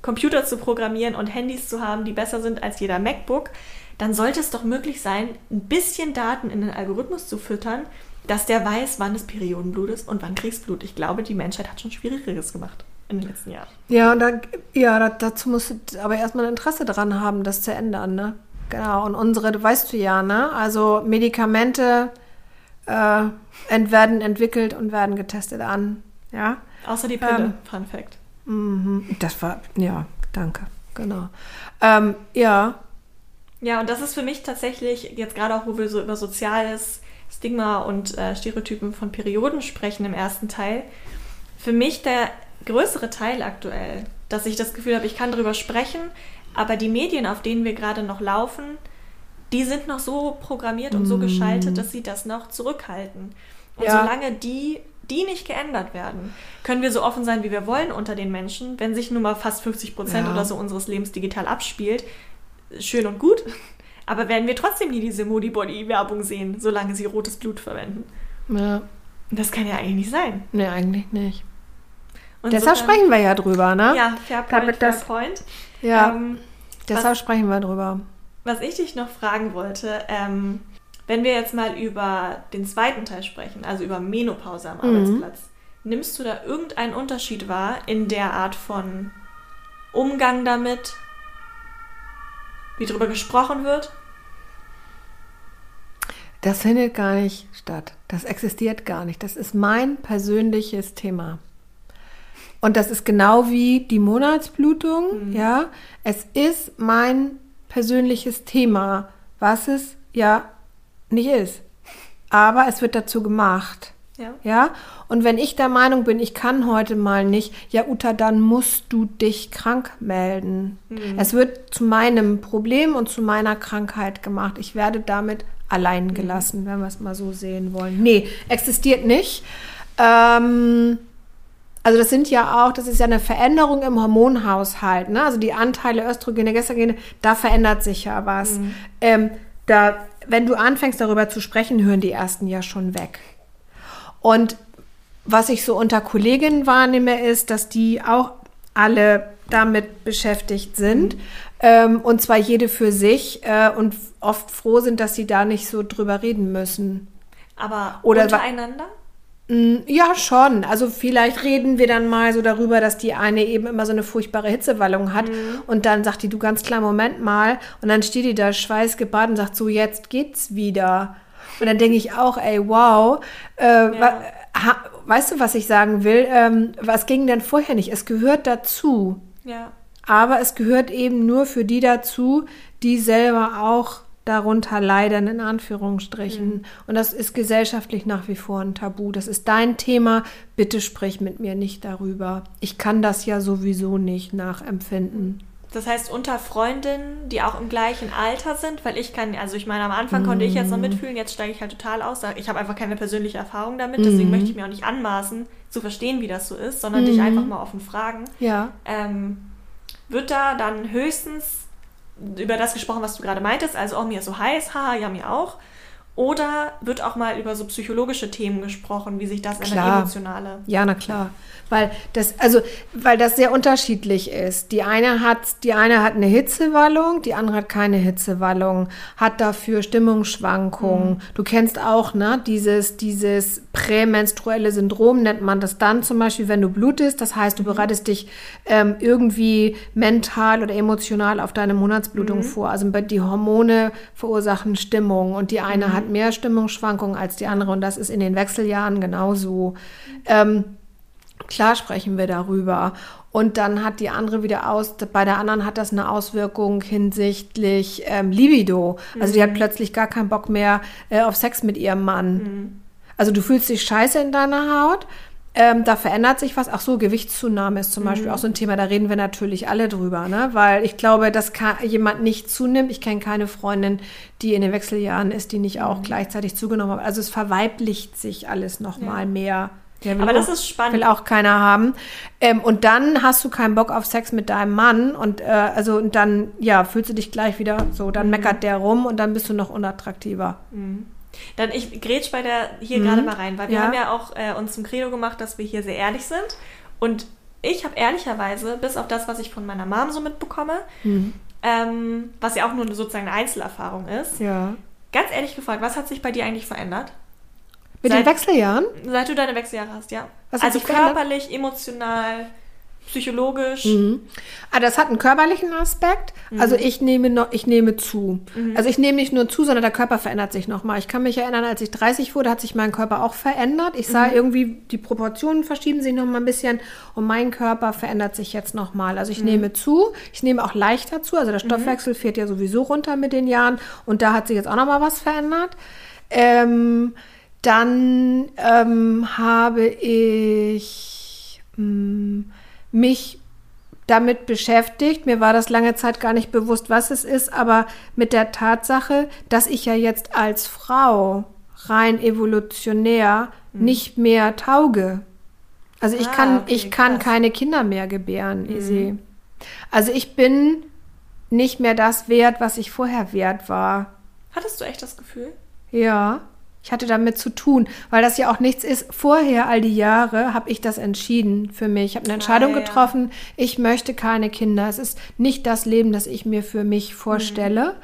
Computer zu programmieren und Handys zu haben, die besser sind als jeder MacBook, dann sollte es doch möglich sein, ein bisschen Daten in den Algorithmus zu füttern, dass der weiß, wann es Periodenblut ist und wann Kriegsblut. Ich glaube, die Menschheit hat schon Schwierigeres gemacht in den letzten Jahren. Ja, und da, ja, da, dazu musst du aber erstmal Interesse dran haben, das zu ändern, ne? Genau. Und unsere, weißt du ja, ne? Also Medikamente äh, werden entwickelt und werden getestet an. Ja. Außer die Pille, Ähm. Fun Fact. Mhm. Das war, ja, danke. Genau. Ähm, ja. Ja, und das ist für mich tatsächlich, jetzt gerade auch, wo wir so über soziales Stigma und äh, Stereotypen von Perioden sprechen im ersten Teil, für mich der größere Teil aktuell, dass ich das Gefühl habe, ich kann darüber sprechen, aber die Medien, auf denen wir gerade noch laufen, die sind noch so programmiert und so geschaltet, dass sie das noch zurückhalten. Und Ja. solange die, die nicht geändert werden, können wir so offen sein, wie wir wollen unter den Menschen, wenn sich nun mal fast 50 Prozent Ja. oder so unseres Lebens digital abspielt, schön und gut. Aber werden wir trotzdem nie diese Modi-Body-Werbung sehen, solange sie rotes Blut verwenden. ja. Das kann ja eigentlich nicht sein. Nee, eigentlich nicht. Und Deshalb insofern- sprechen wir ja drüber, ne? Ja, fair point, Damit fair das- point. Ja, Ähm, deshalb sprechen wir drüber. was ich dich noch fragen wollte, ähm, wenn wir jetzt mal über den zweiten Teil sprechen, also über Menopause am Mhm. Arbeitsplatz, nimmst du da irgendeinen Unterschied wahr in der Art von Umgang damit, wie darüber gesprochen wird? Das findet gar nicht statt. Das existiert gar nicht. Das ist mein persönliches Thema. Und das ist genau wie die Monatsblutung, ja. Es ist mein persönliches Thema, was es ja nicht ist. Aber es wird dazu gemacht. Ja. Ja, und wenn ich der Meinung bin, ich kann heute mal nicht, ja, Uta, dann musst du dich krank melden. Es wird zu meinem Problem und zu meiner Krankheit gemacht. Ich werde damit allein gelassen, wenn wir es mal so sehen wollen. Nee, existiert nicht. Ähm, also das sind ja auch, das ist ja eine Veränderung im Hormonhaushalt. Ne? Also die Anteile Östrogene, Gestagene, da verändert sich ja was. Ähm, da, wenn du anfängst darüber zu sprechen, hören die ersten ja schon weg. Und was ich so unter Kolleginnen wahrnehme, ist, dass die auch alle damit beschäftigt sind. Ähm, und zwar jede für sich äh, und oft froh sind, dass sie da nicht so drüber reden müssen. Aber Oder untereinander? Mm, Ja, schon. Also vielleicht reden wir dann mal so darüber, dass die eine eben immer so eine furchtbare Hitzewallung hat und dann sagt die, du ganz klar, Moment mal. Und dann steht die da schweißgebadet und sagt so, jetzt geht's wieder. Und dann denke ich auch, ey, wow. Äh, ha, weißt du, was ich sagen will? Ähm, was ging denn vorher nicht? Es gehört dazu. Ja. Aber es gehört eben nur für die dazu, die selber auch darunter leiden, in Anführungsstrichen. Und das ist gesellschaftlich nach wie vor ein Tabu. Das ist dein Thema. Bitte sprich mit mir nicht darüber. Ich kann das ja sowieso nicht nachempfinden. Das heißt, unter Freundinnen, die auch im gleichen Alter sind, weil ich kann, also ich meine, am Anfang konnte ich jetzt noch mitfühlen, jetzt steige ich halt total aus. Ich habe einfach keine persönliche Erfahrung damit, deswegen möchte ich mir auch nicht anmaßen, zu verstehen, wie das so ist, sondern dich einfach mal offen fragen. Ja. Ähm, wird da dann höchstens über das gesprochen, was du gerade meintest, also, oh, mir so heiß, haha, ja, mir auch. Oder wird auch mal über so psychologische Themen gesprochen, wie sich das in der Klar. emotionale. Ja, na klar. Weil das, also, weil das sehr unterschiedlich ist. Die eine hat, die eine hat eine Hitzewallung, die andere hat keine Hitzewallung, hat dafür Stimmungsschwankungen. Du kennst auch, ne, dieses, dieses prämenstruelle Syndrom nennt man das dann zum Beispiel, wenn du blutest. Das heißt, du bereitest dich ähm, irgendwie mental oder emotional auf deine Monatsblutung vor. Also die Hormone verursachen Stimmung und die eine hat mehr Stimmungsschwankungen als die andere und das ist in den Wechseljahren genauso. Ähm, Klar sprechen wir darüber. Und dann hat die andere wieder aus, bei der anderen hat das eine Auswirkung hinsichtlich ähm, Libido. Also die hat plötzlich gar keinen Bock mehr äh, auf Sex mit ihrem Mann. Also du fühlst dich scheiße in deiner Haut. Ähm, da verändert sich was. Ach so, Gewichtszunahme ist zum Beispiel auch so ein Thema. Da reden wir natürlich alle drüber, ne? Weil ich glaube, dass jemand nicht zunimmt. Ich kenne keine Freundin, die in den Wechseljahren ist, die nicht auch gleichzeitig zugenommen hat. Also es verweiblicht sich alles noch mal mehr. Aber das auch- ist spannend. Will auch keiner haben. Ähm, und dann hast du keinen Bock auf Sex mit deinem Mann und äh, also und dann ja fühlst du dich gleich wieder so. Mhm. Dann meckert der rum und dann bist du noch unattraktiver. Dann ich grätsch bei der hier gerade mal rein, weil wir Mhm. Ja. haben ja auch äh, uns zum Credo gemacht, dass wir hier sehr ehrlich sind. Und ich habe ehrlicherweise, bis auf das, was ich von meiner Mom so mitbekomme, Mhm. ähm, was ja auch nur sozusagen eine Einzelerfahrung ist, Ja. ganz ehrlich gefragt, was hat sich bei dir eigentlich verändert? Mit Seit- den Wechseljahren? Seit du deine Wechseljahre hast, ja. Was hat also sich verändert? körperlich, emotional, psychologisch. Mhm. Ah, das hat einen körperlichen Aspekt. Also ich nehme noch, ich nehme zu. Also ich nehme nicht nur zu, sondern der Körper verändert sich nochmal. Ich kann mich erinnern, als ich 30 wurde, hat sich mein Körper auch verändert. Ich sah irgendwie, die Proportionen verschieben sich nochmal ein bisschen und mein Körper verändert sich jetzt nochmal. Also ich nehme zu, ich nehme auch leichter zu. Also der Stoffwechsel fährt ja sowieso runter mit den Jahren und da hat sich jetzt auch nochmal was verändert. Ähm, dann ähm, habe ich mh, mich damit beschäftigt. Mir war das lange Zeit gar nicht bewusst, was es ist, aber mit der Tatsache, dass ich ja jetzt als Frau rein evolutionär nicht mehr tauge. Also ich Ah, kann, okay, ich kann krass. keine Kinder mehr gebären, Isi. Also ich bin nicht mehr das wert, was ich vorher wert war. Hattest du echt das Gefühl? Ja, ich hatte damit zu tun, weil das ja auch nichts ist. Vorher, all die Jahre, habe ich das entschieden für mich. Ich habe eine Entscheidung ja. getroffen, ich möchte keine Kinder. Es ist nicht das Leben, das ich mir für mich vorstelle.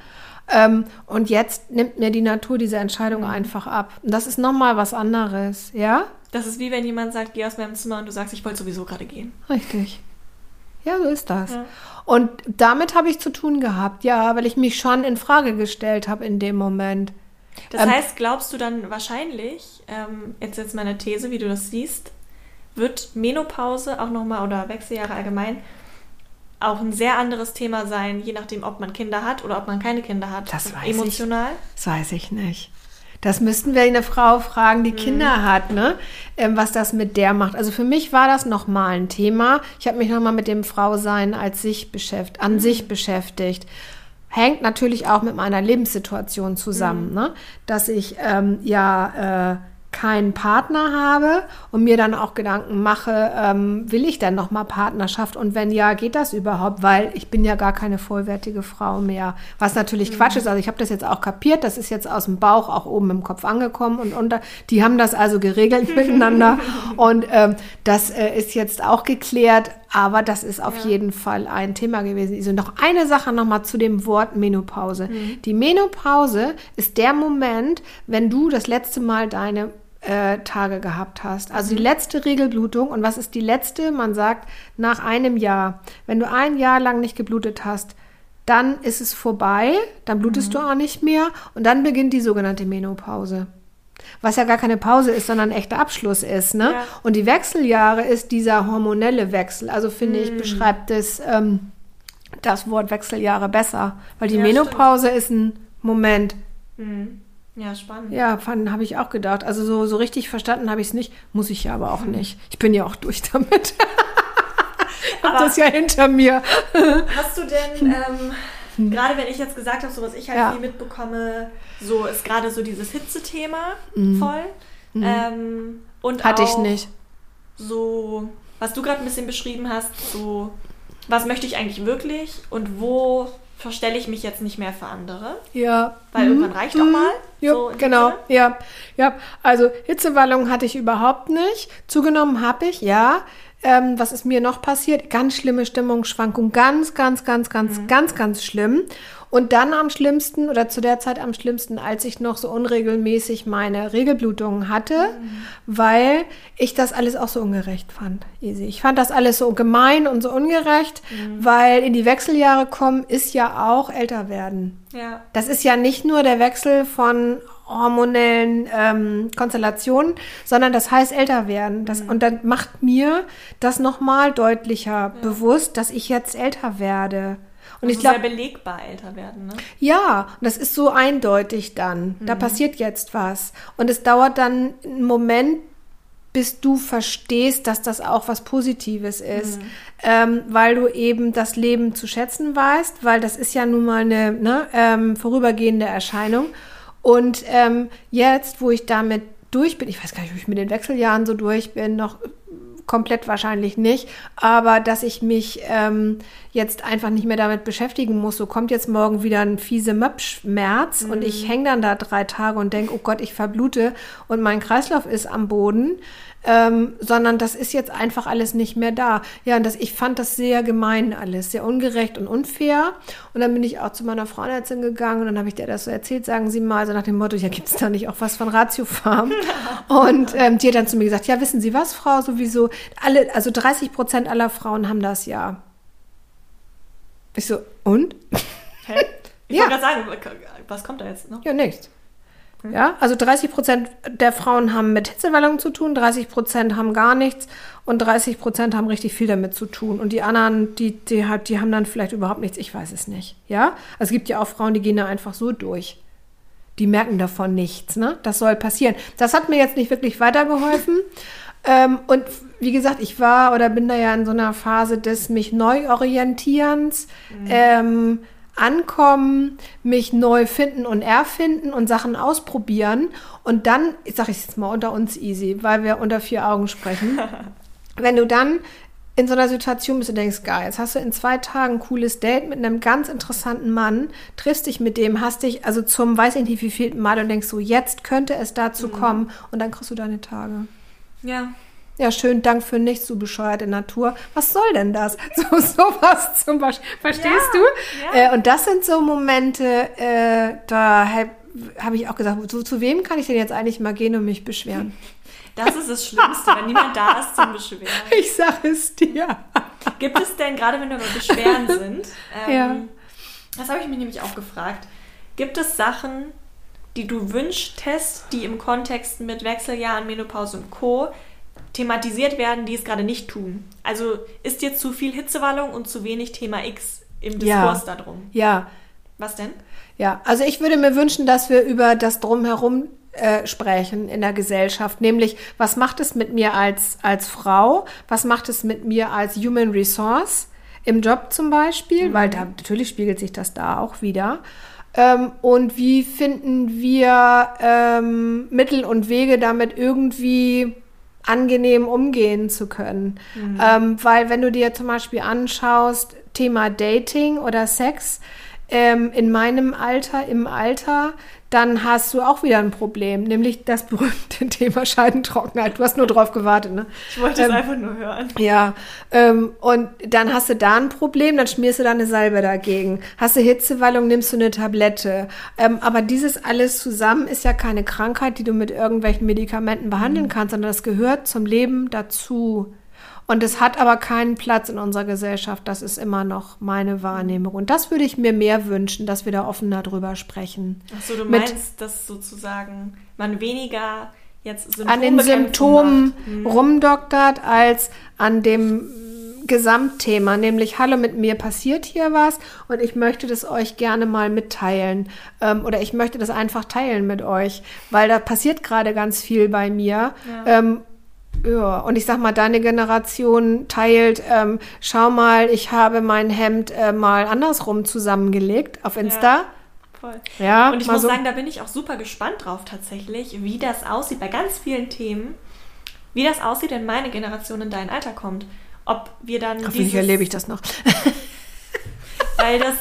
Ähm, und jetzt nimmt mir die Natur diese Entscheidung einfach ab. Und das ist nochmal was anderes, ja? Das ist wie wenn jemand sagt, geh aus meinem Zimmer und du sagst, ich wollte sowieso gerade gehen. Richtig. Ja, so ist das. Ja. Und damit habe ich zu tun gehabt, ja, weil ich mich schon in Frage gestellt habe in dem Moment. Das Ähm, heißt, glaubst du dann wahrscheinlich, ähm, jetzt jetzt meine These, wie du das siehst, wird Menopause auch nochmal oder Wechseljahre allgemein auch ein sehr anderes Thema sein, je nachdem, ob man Kinder hat oder ob man keine Kinder hat. Das weiß ich. Emotional. Das weiß ich nicht. Das müssten wir eine Frau fragen, die Kinder hat, ne? Ähm, was das mit der macht. Also für mich war das nochmal ein Thema. Ich habe mich nochmal mit dem Frausein als sich beschäftigt, an sich beschäftigt. Hängt natürlich auch mit meiner Lebenssituation zusammen, ne? Dass ich ähm, ja äh, keinen Partner habe und mir dann auch Gedanken mache, ähm, will ich denn nochmal Partnerschaft? Und wenn ja, geht das überhaupt, weil ich bin ja gar keine vollwertige Frau mehr. Was natürlich Quatsch ist, also ich habe das jetzt auch kapiert, das ist jetzt aus dem Bauch auch oben im Kopf angekommen und unter, die haben das also geregelt miteinander. Und ähm, das äh, ist jetzt auch geklärt, aber das ist auf Ja. jeden Fall ein Thema gewesen. Also noch eine Sache nochmal zu dem Wort Menopause. Die Menopause ist der Moment, wenn du das letzte Mal deine äh, Tage gehabt hast. Also die letzte Regelblutung. Und was ist die letzte? Man sagt, nach einem Jahr. Wenn du ein Jahr lang nicht geblutet hast, dann ist es vorbei, dann blutest du auch nicht mehr und dann beginnt die sogenannte Menopause. Was ja gar keine Pause ist, sondern echter Abschluss ist. Ne? Ja. Und die Wechseljahre ist dieser hormonelle Wechsel. Also finde ich, beschreibt es ähm, das Wort Wechseljahre besser. Weil die Ja, Menopause ist ein Moment. Mhm. Ja, spannend. Ja, habe ich auch gedacht. Also so, so richtig verstanden habe ich es nicht. Muss ich ja aber auch nicht. Ich bin ja auch durch damit. hab Aber- das ja hinter mir. Hast du denn, ähm, gerade wenn ich jetzt gesagt habe, so was ich halt Ja. viel mitbekomme, so ist gerade so dieses Hitzethema Mhm. voll. Ähm, und Hatte auch ich nicht. so, was du gerade ein bisschen beschrieben hast, so, was möchte ich eigentlich wirklich und wo verstelle ich mich jetzt nicht mehr für andere. Ja. Weil irgendwann reicht auch mal. Ja, so genau. Ja, ja. Also Hitzewallung hatte ich überhaupt nicht. Zugenommen habe ich, ja. Ähm, was ist mir noch passiert? Ganz schlimme Stimmungsschwankung. Ganz, ganz, ganz, ganz, ganz, ganz schlimm. Und dann am schlimmsten oder zu der Zeit am schlimmsten, als ich noch so unregelmäßig meine Regelblutungen hatte, weil ich das alles auch so ungerecht fand. Easy. Ich fand das alles so gemein und so ungerecht, weil in die Wechseljahre kommen ist ja auch älter werden. Ja. Das ist ja nicht nur der Wechsel von hormonellen ähm, Konstellationen, sondern das heißt älter werden. Das, Und dann macht mir das nochmal deutlicher bewusst, dass ich jetzt älter werde. Und Also ich glaube, sehr belegbar älter werden, ne? ja, und das ist so eindeutig dann. Da passiert jetzt was. Und es dauert dann einen Moment, bis du verstehst, dass das auch was Positives ist. Ähm, weil du eben das Leben zu schätzen weißt, weil das ist ja nun mal eine ne, ähm, vorübergehende Erscheinung. Und ähm, jetzt, wo ich damit durch bin, ich weiß gar nicht, ob ich mit den Wechseljahren so durch bin, noch komplett wahrscheinlich nicht, aber dass ich mich ähm, jetzt einfach nicht mehr damit beschäftigen muss. So kommt jetzt morgen wieder ein fiese Möpfschmerz und ich hänge dann da drei Tage und denke, oh Gott, ich verblute und mein Kreislauf ist am Boden. Ähm, sondern das ist jetzt einfach alles nicht mehr da. Ja, und das, ich fand das sehr gemein alles, sehr ungerecht und unfair. Und dann bin ich auch zu meiner Frauenärztin gegangen und dann habe ich der das so erzählt, sagen Sie mal, so nach dem Motto, ja, gibt es da nicht auch was von Ratiofarm? und ähm, die hat dann zu mir gesagt, ja, wissen Sie was, Frau, sowieso, alle, also 30 Prozent aller Frauen haben das ja. Ich so, und? Hä? Ich Ja. wollte gerade sagen, was kommt da jetzt noch? Ja, nichts. Ja, also 30 Prozent der Frauen haben mit Hitzewallungen zu tun, 30 Prozent haben gar nichts und 30 Prozent haben richtig viel damit zu tun. Und die anderen, die, die, halt, die haben dann vielleicht überhaupt nichts, ich weiß es nicht. Ja, also es gibt ja auch Frauen, die gehen da einfach so durch. Die merken davon nichts, ne? Das soll passieren. Das hat mir jetzt nicht wirklich weitergeholfen. ähm, und wie gesagt, ich war oder bin da ja in so einer Phase des mich Neuorientierens. Ähm, ankommen, mich neu finden und erfinden und Sachen ausprobieren. Und dann, ich sage ich jetzt mal unter uns easy, weil wir unter vier Augen sprechen. Wenn du dann in so einer Situation bist und denkst, geil, jetzt hast du in zwei Tagen ein cooles Date mit einem ganz interessanten Mann, triffst dich mit dem, hast dich also zum weiß ich nicht wie viel Mal und denkst so, jetzt könnte es dazu kommen und dann kriegst du deine Tage. Ja. Ja, schön, Dank für nichts, du bescheuerte Natur. Was soll denn das? So sowas zum Beispiel. Verstehst Ja, du? ja. Äh, und das sind so Momente, äh, da habe hab ich auch gesagt, zu, zu wem kann ich denn jetzt eigentlich mal gehen und mich beschweren? Das ist das Schlimmste, wenn niemand da ist zum Beschweren. Ich sage es dir. Gibt es denn, gerade wenn wir bei Beschweren sind, ähm, Ja. das habe ich mich nämlich auch gefragt, gibt es Sachen, die du wünschtest, die im Kontext mit Wechseljahren, Menopause und Co. thematisiert werden, die es gerade nicht tun? Also ist dir zu viel Hitzewallung und zu wenig Thema X im Ja. Diskurs darum? Ja, Was denn? Ja, also ich würde mir wünschen, dass wir über das Drumherum äh, sprechen in der Gesellschaft, nämlich was macht es mit mir als, als Frau, was macht es mit mir als Human Resource im Job zum Beispiel, weil da natürlich spiegelt sich das da auch wieder. Ähm, und wie finden wir ähm, Mittel und Wege, damit irgendwie angenehm umgehen zu können. Ähm, weil wenn du dir zum Beispiel anschaust, Thema Dating oder Sex, ähm, in meinem Alter, im Alter, dann hast du auch wieder ein Problem, nämlich das berühmte Thema Scheidentrockenheit. Du hast nur drauf gewartet, ne? Ich wollte es einfach nur hören. Ja, ähm, und dann hast du da ein Problem, dann schmierst du da eine Salbe dagegen. Hast du Hitzewallung, nimmst du eine Tablette. Ähm, aber dieses alles zusammen ist ja keine Krankheit, die du mit irgendwelchen Medikamenten behandeln kannst, sondern das gehört zum Leben dazu. Und es hat aber keinen Platz in unserer Gesellschaft. Das ist immer noch meine Wahrnehmung. Und das würde ich mir mehr wünschen, dass wir da offener drüber sprechen. Achso, du Mit- meinst, dass sozusagen man weniger jetzt an den Symptomen macht. Hm. rumdoktert als an dem Gesamtthema, nämlich Hallo, mit mir passiert hier was und ich möchte das euch gerne mal mitteilen ähm, oder ich möchte das einfach teilen mit euch, weil da passiert gerade ganz viel bei mir. Ja. Ähm, ja, und ich sag mal, deine Generation teilt, ähm, schau mal, ich habe mein Hemd äh, mal andersrum zusammengelegt auf Insta. Voll. Ja, Und ich muss so- sagen, da bin ich auch super gespannt drauf tatsächlich, wie das aussieht bei ganz vielen Themen, wie das aussieht, wenn meine Generation in dein Alter kommt. Ob wir dann Hoffentlich erlebe ich das noch. weil das,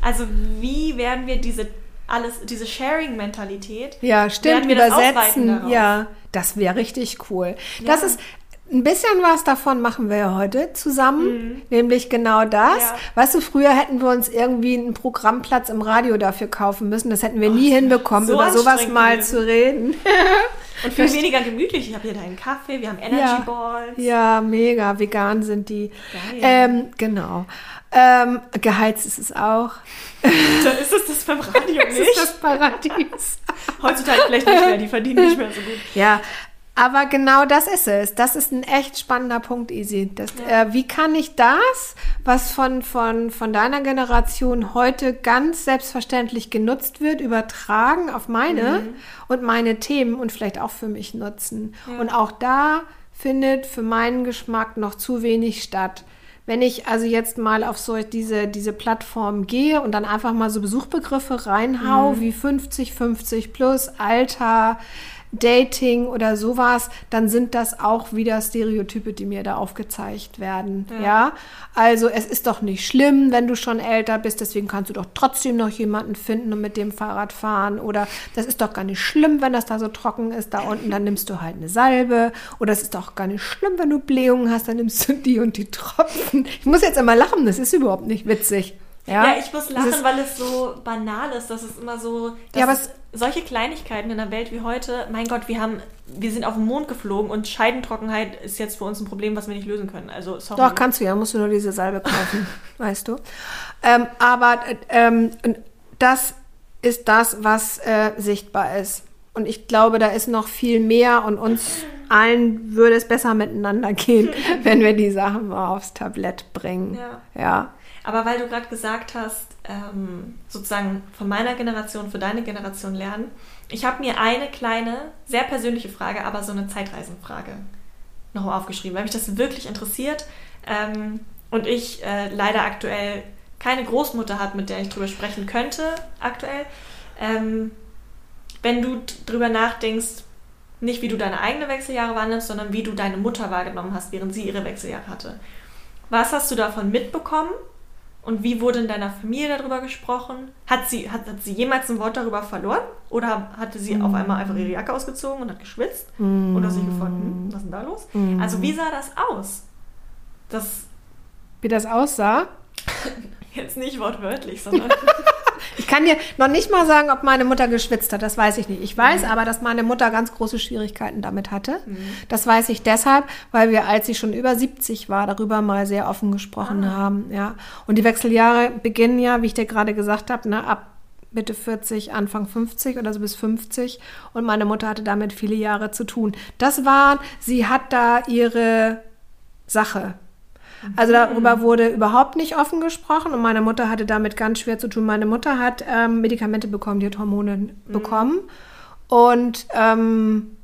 Also wie werden wir diese alles, diese Sharing-Mentalität. Ja, stimmt, übersetzen. Ja, das wäre richtig cool. Ja. Das ist, ein bisschen was davon machen wir ja heute zusammen, mhm. nämlich genau das. Ja. Weißt du, früher hätten wir uns irgendwie einen Programmplatz im Radio dafür kaufen müssen. Das hätten wir oh, nie hinbekommen, so über sowas mal zu reden. Und viel weniger gemütlich. Ich habe hier deinen Kaffee, wir haben Energy ja. Balls. Ja, mega. Vegan sind die. Ähm, genau. Ähm, geheizt ist es auch. Da ist es das beim Radio nicht. ist das Paradies. Heutzutage vielleicht nicht mehr, die verdienen nicht mehr so gut. Ja, aber genau das ist es. Das ist ein echt spannender Punkt, Easy. Das, ja. äh, wie kann ich das, was von, von, von deiner Generation heute ganz selbstverständlich genutzt wird, übertragen auf meine mhm. und meine Themen und vielleicht auch für mich nutzen? Ja. Und auch da findet für meinen Geschmack noch zu wenig statt. Wenn ich also jetzt mal auf so diese, diese Plattform gehe und dann einfach mal so Besuchbegriffe reinhau, mhm. wie 50, 50 plus, Alter, Dating oder sowas, dann sind das auch wieder Stereotype, die mir da aufgezeigt werden. Ja. ja. Also es ist doch nicht schlimm, wenn du schon älter bist, deswegen kannst du doch trotzdem noch jemanden finden und mit dem Fahrrad fahren. Oder das ist doch gar nicht schlimm, wenn das da so trocken ist da unten, dann nimmst du halt eine Salbe. Oder es ist doch gar nicht schlimm, wenn du Blähungen hast, dann nimmst du die und die Tropfen. Ich muss jetzt immer lachen, das ist überhaupt nicht witzig. Ja, ja ich muss lachen, ist, weil es so banal ist, dass es immer so. Ja, aber es, solche Kleinigkeiten in der Welt wie heute, mein Gott, wir haben, wir sind auf den Mond geflogen und Scheidentrockenheit ist jetzt für uns ein Problem, was wir nicht lösen können. Also sorry. Doch, kannst du ja, musst du nur diese Salbe kaufen, weißt du. Ähm, aber ähm, das ist das, was äh, sichtbar ist. Und ich glaube, da ist noch viel mehr und uns allen würde es besser miteinander gehen, wenn wir die Sachen mal aufs Tablett bringen. Ja. ja. Aber weil du gerade gesagt hast, ähm, sozusagen von meiner Generation für deine Generation lernen, ich habe mir eine kleine, sehr persönliche Frage, aber so eine Zeitreisenfrage noch aufgeschrieben, weil mich das wirklich interessiert ähm, und ich äh, leider aktuell keine Großmutter habe, mit der ich drüber sprechen könnte, aktuell. Ähm, wenn du drüber nachdenkst, nicht wie du deine eigenen Wechseljahre wahrnimmst, sondern wie du deine Mutter wahrgenommen hast, während sie ihre Wechseljahre hatte. Was hast du davon mitbekommen und wie wurde in deiner Familie darüber gesprochen? Hat sie, hat, hat sie jemals ein Wort darüber verloren? Oder hatte sie mm. auf einmal einfach ihre Jacke ausgezogen und hat geschwitzt? Mm. Oder sich gefragt, hm, was ist denn da los? Mm. Also wie sah das aus? Das wie das aussah? Jetzt nicht wortwörtlich, sondern Ich kann dir noch nicht mal sagen, ob meine Mutter geschwitzt hat. Das weiß ich nicht. Ich weiß mhm. aber, dass meine Mutter ganz große Schwierigkeiten damit hatte. Mhm. Das weiß ich deshalb, weil wir, als sie schon über 70 war, darüber mal sehr offen gesprochen ah. haben. Ja. Und die Wechseljahre beginnen ja, wie ich dir gerade gesagt habe, ne, ab Mitte 40, Anfang 50 oder so bis 50. Und meine Mutter hatte damit viele Jahre zu tun. Das war, sie hat da ihre Sache. Also darüber wurde überhaupt nicht offen gesprochen und meine Mutter hatte damit ganz schwer zu tun. Meine Mutter hat ähm, Medikamente bekommen, die hat Hormone mhm. bekommen und ähm,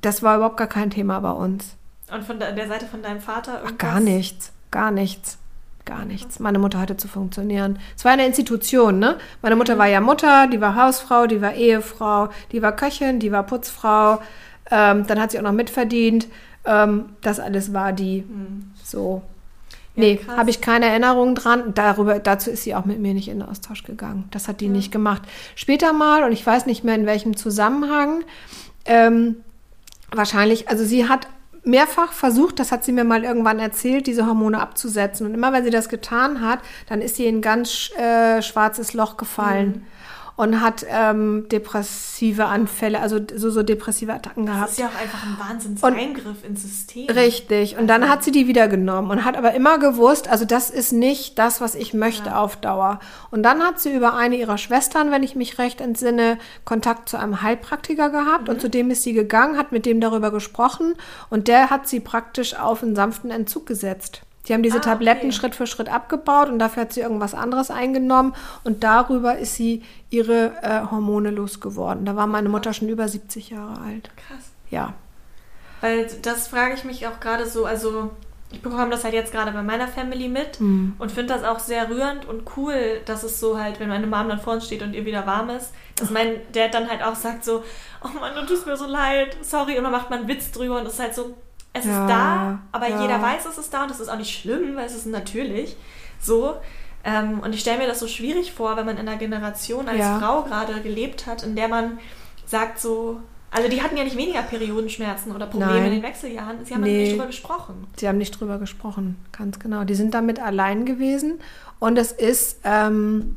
das war überhaupt gar kein Thema bei uns. Und von der Seite von deinem Vater? Irgendwas? Ach, gar nichts, gar nichts. Gar nichts. Meine Mutter hatte zu funktionieren. Es war eine Institution, ne? Meine Mutter mhm. war ja Mutter, die war Hausfrau, die war Ehefrau, die war Köchin, die war Putzfrau. Ähm, dann hat sie auch noch mitverdient. Ähm, das alles war die mhm. so. Ja, nee, habe ich keine Erinnerung dran. Darüber, dazu ist sie auch mit mir nicht in den Austausch gegangen. Das hat die ja. nicht gemacht. Später mal, und ich weiß nicht mehr in welchem Zusammenhang, ähm, wahrscheinlich, also sie hat mehrfach versucht, das hat sie mir mal irgendwann erzählt, diese Hormone abzusetzen. Und immer wenn sie das getan hat, dann ist sie in ein ganz äh, schwarzes Loch gefallen. Mhm und hat ähm, depressive Anfälle, also so, so depressive Attacken gehabt. Das ist ja auch einfach ein Wahnsinnseingriff ins System. Richtig. Und dann hat sie die wieder genommen und hat aber immer gewusst, also das ist nicht das, was ich möchte ja. auf Dauer. Und dann hat sie über eine ihrer Schwestern, wenn ich mich recht entsinne, Kontakt zu einem Heilpraktiker gehabt mhm. und zu dem ist sie gegangen, hat mit dem darüber gesprochen und der hat sie praktisch auf einen sanften Entzug gesetzt. Die haben diese ah, Tabletten okay. Schritt für Schritt abgebaut und dafür hat sie irgendwas anderes eingenommen und darüber ist sie ihre äh, Hormone losgeworden. Da war meine Mutter schon über 70 Jahre alt. Krass. Ja. Weil das frage ich mich auch gerade so, also ich bekomme das halt jetzt gerade bei meiner Family mit mhm. und finde das auch sehr rührend und cool, dass es so halt, wenn meine Mom dann vor uns steht und ihr wieder warm ist, dass mein Dad dann halt auch sagt so, oh Mann, du tust mir so leid, sorry, und dann macht man einen Witz drüber und es ist halt so, es ja, ist da, aber ja. jeder weiß, es ist da und es ist auch nicht schlimm, weil es ist natürlich so. Ähm, und ich stelle mir das so schwierig vor, wenn man in einer Generation als Ja. Frau gerade gelebt hat, in der man sagt so, also die hatten ja nicht weniger Periodenschmerzen oder Probleme Nein. in den Wechseljahren, sie haben Nee. nicht drüber gesprochen. Sie haben nicht drüber gesprochen, ganz genau. Die sind damit allein gewesen und es ist, ähm,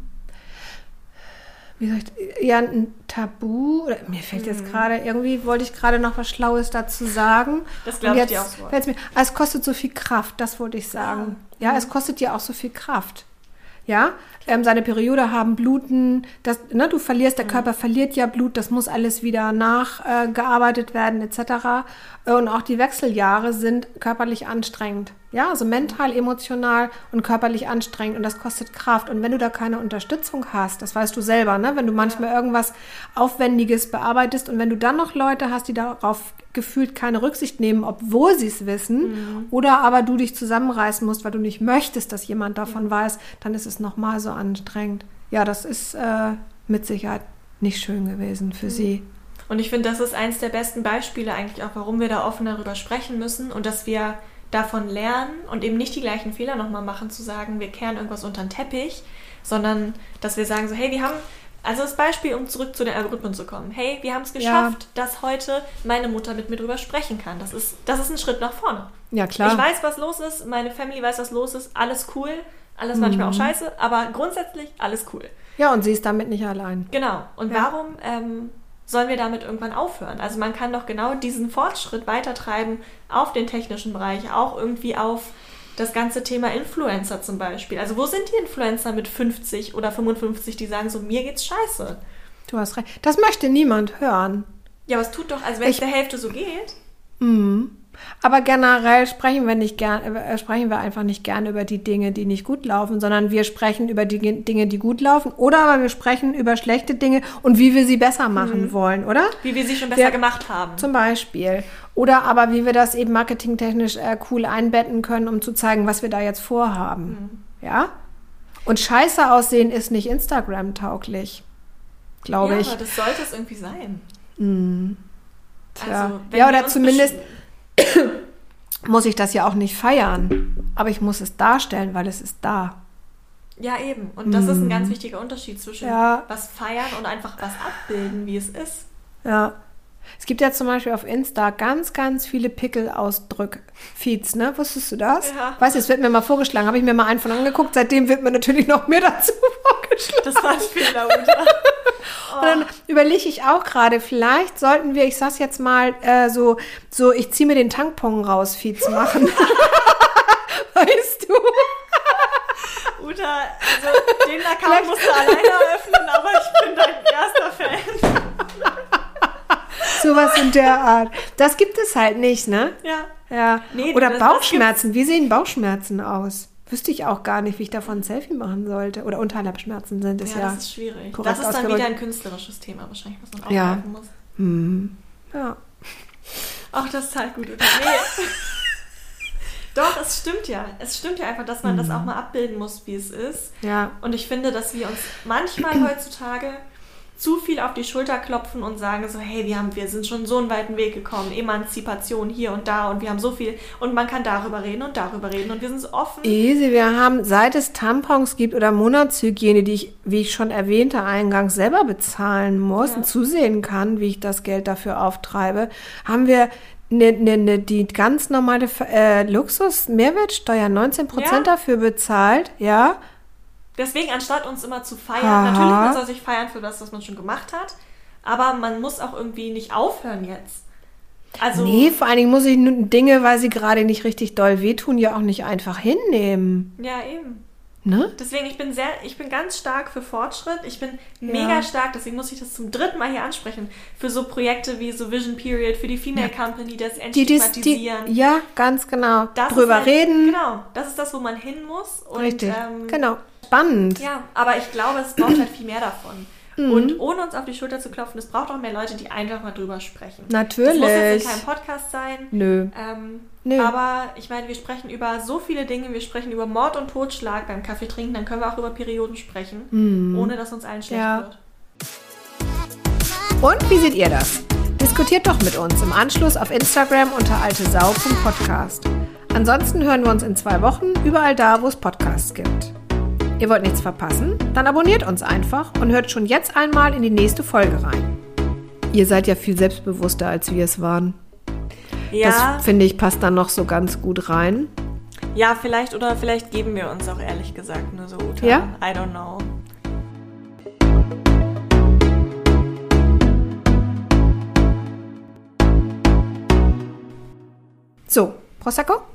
wie soll ich, ja, ein Tabu. Oder, mir fällt jetzt gerade, irgendwie wollte ich gerade noch was Schlaues dazu sagen. Mhm. Das Und glaub ich dir auch so. mir, ah, es kostet so viel Kraft, das wollte ich sagen. Ah. Ja, es kostet ja auch so viel Kraft. Ja, ähm, seine Periode haben, bluten, das, ne, du verlierst, Mhm. der Körper verliert ja Blut, das muss alles wieder nachgearbeitet äh, werden, etc. Und auch die Wechseljahre sind körperlich anstrengend. Ja, also mental, emotional und körperlich anstrengend und das kostet Kraft. Und wenn du da keine Unterstützung hast, das weißt du selber, ne, wenn du manchmal irgendwas Aufwendiges bearbeitest und wenn du dann noch Leute hast, die darauf gefühlt keine Rücksicht nehmen, obwohl sie es wissen, oder aber du dich zusammenreißen musst, weil du nicht möchtest, dass jemand davon weiß, dann ist es nochmal so anstrengend. Ja, das ist äh, mit Sicherheit nicht schön gewesen für sie. Und ich finde, das ist eins der besten Beispiele eigentlich auch, warum wir da offen darüber sprechen müssen und dass wir davon lernen und eben nicht die gleichen Fehler nochmal machen, zu sagen, wir kehren irgendwas unter den Teppich, sondern dass wir sagen so, hey, wir haben, also das Beispiel, um zurück zu den Algorithmen zu kommen, hey, wir haben es geschafft, dass heute meine Mutter mit mir drüber sprechen kann. Das ist, das ist ein Schritt nach vorne. Ja, klar. Ich weiß, was los ist, meine Family weiß, was los ist, alles cool, alles manchmal auch Mhm. scheiße, aber grundsätzlich alles cool. Ja, und sie ist damit nicht allein. Genau. Und Ja. warum ähm, sollen wir damit irgendwann aufhören? Also man kann doch genau diesen Fortschritt weitertreiben auf den technischen Bereich, auch irgendwie auf das ganze Thema Influencer zum Beispiel. Also wo sind die Influencer mit 50 oder 55, die sagen so, mir geht's scheiße? Du hast recht. Das möchte niemand hören. Ja, aber es tut doch, also wenn es der Hälfte so geht. Mhm. Aber generell sprechen wir nicht gern, äh, sprechen wir einfach nicht gern über die Dinge, die nicht gut laufen, sondern wir sprechen über die Ge- Dinge, die gut laufen, oder aber wir sprechen über schlechte Dinge und wie wir sie besser machen wollen, oder? Wie wir sie schon besser Ja. gemacht haben. Zum Beispiel. Oder aber wie wir das eben marketingtechnisch äh, cool einbetten können, um zu zeigen, was wir da jetzt vorhaben. Ja? Und scheiße aussehen ist nicht Instagram-tauglich. Glaube ja, ich. aber das sollte es irgendwie sein. Tja. Also, ja, wir oder zumindest muss ich das ja auch nicht feiern. Aber ich muss es darstellen, weil es ist da. Ja, eben. Und das ist ein ganz wichtiger Unterschied zwischen Mhm. Ja. was feiern und einfach was abbilden, wie es ist. Ja. Es gibt ja zum Beispiel auf Insta ganz, ganz viele Pickel-Ausdrück-Feeds, ne? Wusstest du das? Ja. Weißt du, es wird mir mal vorgeschlagen, habe ich mir mal einen von angeguckt, seitdem wird mir natürlich noch mehr dazu vorgeschlagen. Das war ein Fehler, Uta. Und dann überlege ich auch gerade, vielleicht sollten wir, ich sag's jetzt mal, äh, so, so, ich ziehe mir den Tankpong raus, Feeds machen. weißt du? Uta, also den Account musst du alleine eröffnen, aber ich bin dein erster Fan. Sowas in der Art. Das gibt es halt nicht, ne? Ja. Ja. Nee, Oder das- das Bauchschmerzen. Wie sehen Bauchschmerzen aus? Wüsste ich auch gar nicht, wie ich davon ein Selfie machen sollte. Oder Unterleibschmerzen sind es Ja, ja. das ist schwierig. Das ist dann wieder ein künstlerisches Thema wahrscheinlich, was man Ja. aufgreifen muss. Hm. Ja. Ach, das ist halt gut, Uta. Nee. Doch, es stimmt ja. Es stimmt ja einfach, dass man das auch mal abbilden muss, wie es ist. Ja. Und ich finde, dass wir uns manchmal heutzutage zu viel auf die Schulter klopfen und sagen so, hey, wir, haben, wir sind schon so einen weiten Weg gekommen, Emanzipation hier und da und wir haben so viel und man kann darüber reden und darüber reden und wir sind so offen. Easy, wir haben, seit es Tampons gibt oder Monatshygiene, die ich, wie ich schon erwähnte, eingangs selber bezahlen muss Ja. und zusehen kann, wie ich das Geld dafür auftreibe, haben wir ne, ne, ne, die ganz normale äh, Luxus-Mehrwertsteuer 19% Ja. dafür bezahlt, ja. Deswegen, anstatt uns immer zu feiern, Aha. natürlich, man soll sich feiern für das, was man schon gemacht hat, aber man muss auch irgendwie nicht aufhören jetzt. Also, nee, vor allen Dingen muss ich Dinge, weil sie gerade nicht richtig doll wehtun, ja auch nicht einfach hinnehmen. ja, eben. Ne? Deswegen, ich bin sehr, ich bin ganz stark für Fortschritt. Ich bin mega stark, deswegen muss ich das zum dritten Mal hier ansprechen, für so Projekte wie so Vision Period, für die Female Company, das Die, die, die, Entstigmatisieren. ja, ganz genau. Das Drüber halt- reden. Genau, das ist das, wo man hin muss. Und, Richtig. Ähm, genau. Spannend. Ja, aber ich glaube, es braucht halt viel mehr davon. Mhm. Und ohne uns auf die Schulter zu klopfen, es braucht auch mehr Leute, die einfach mal drüber sprechen. Natürlich. Das muss jetzt in keinem Podcast sein. Nö. Ähm, Nö. Aber ich meine, wir sprechen über so viele Dinge. Wir sprechen über Mord und Totschlag beim Kaffee trinken. Dann können wir auch über Perioden sprechen, ohne dass uns allen schlecht Mhm. Ja. wird. Und wie seht ihr das? Diskutiert doch mit uns im Anschluss auf Instagram unter altesau.podcast. Ansonsten hören wir uns in zwei Wochen überall da, wo es Podcasts gibt. Ihr wollt nichts verpassen? Dann abonniert uns einfach und hört schon jetzt einmal in die nächste Folge rein. Ihr seid ja viel selbstbewusster, als wir es waren. Ja, Das finde ich passt dann noch so ganz gut rein. ja, vielleicht oder vielleicht geben wir uns auch ehrlich gesagt nur so. Uta. Ja? I don't know. So, Prosecco?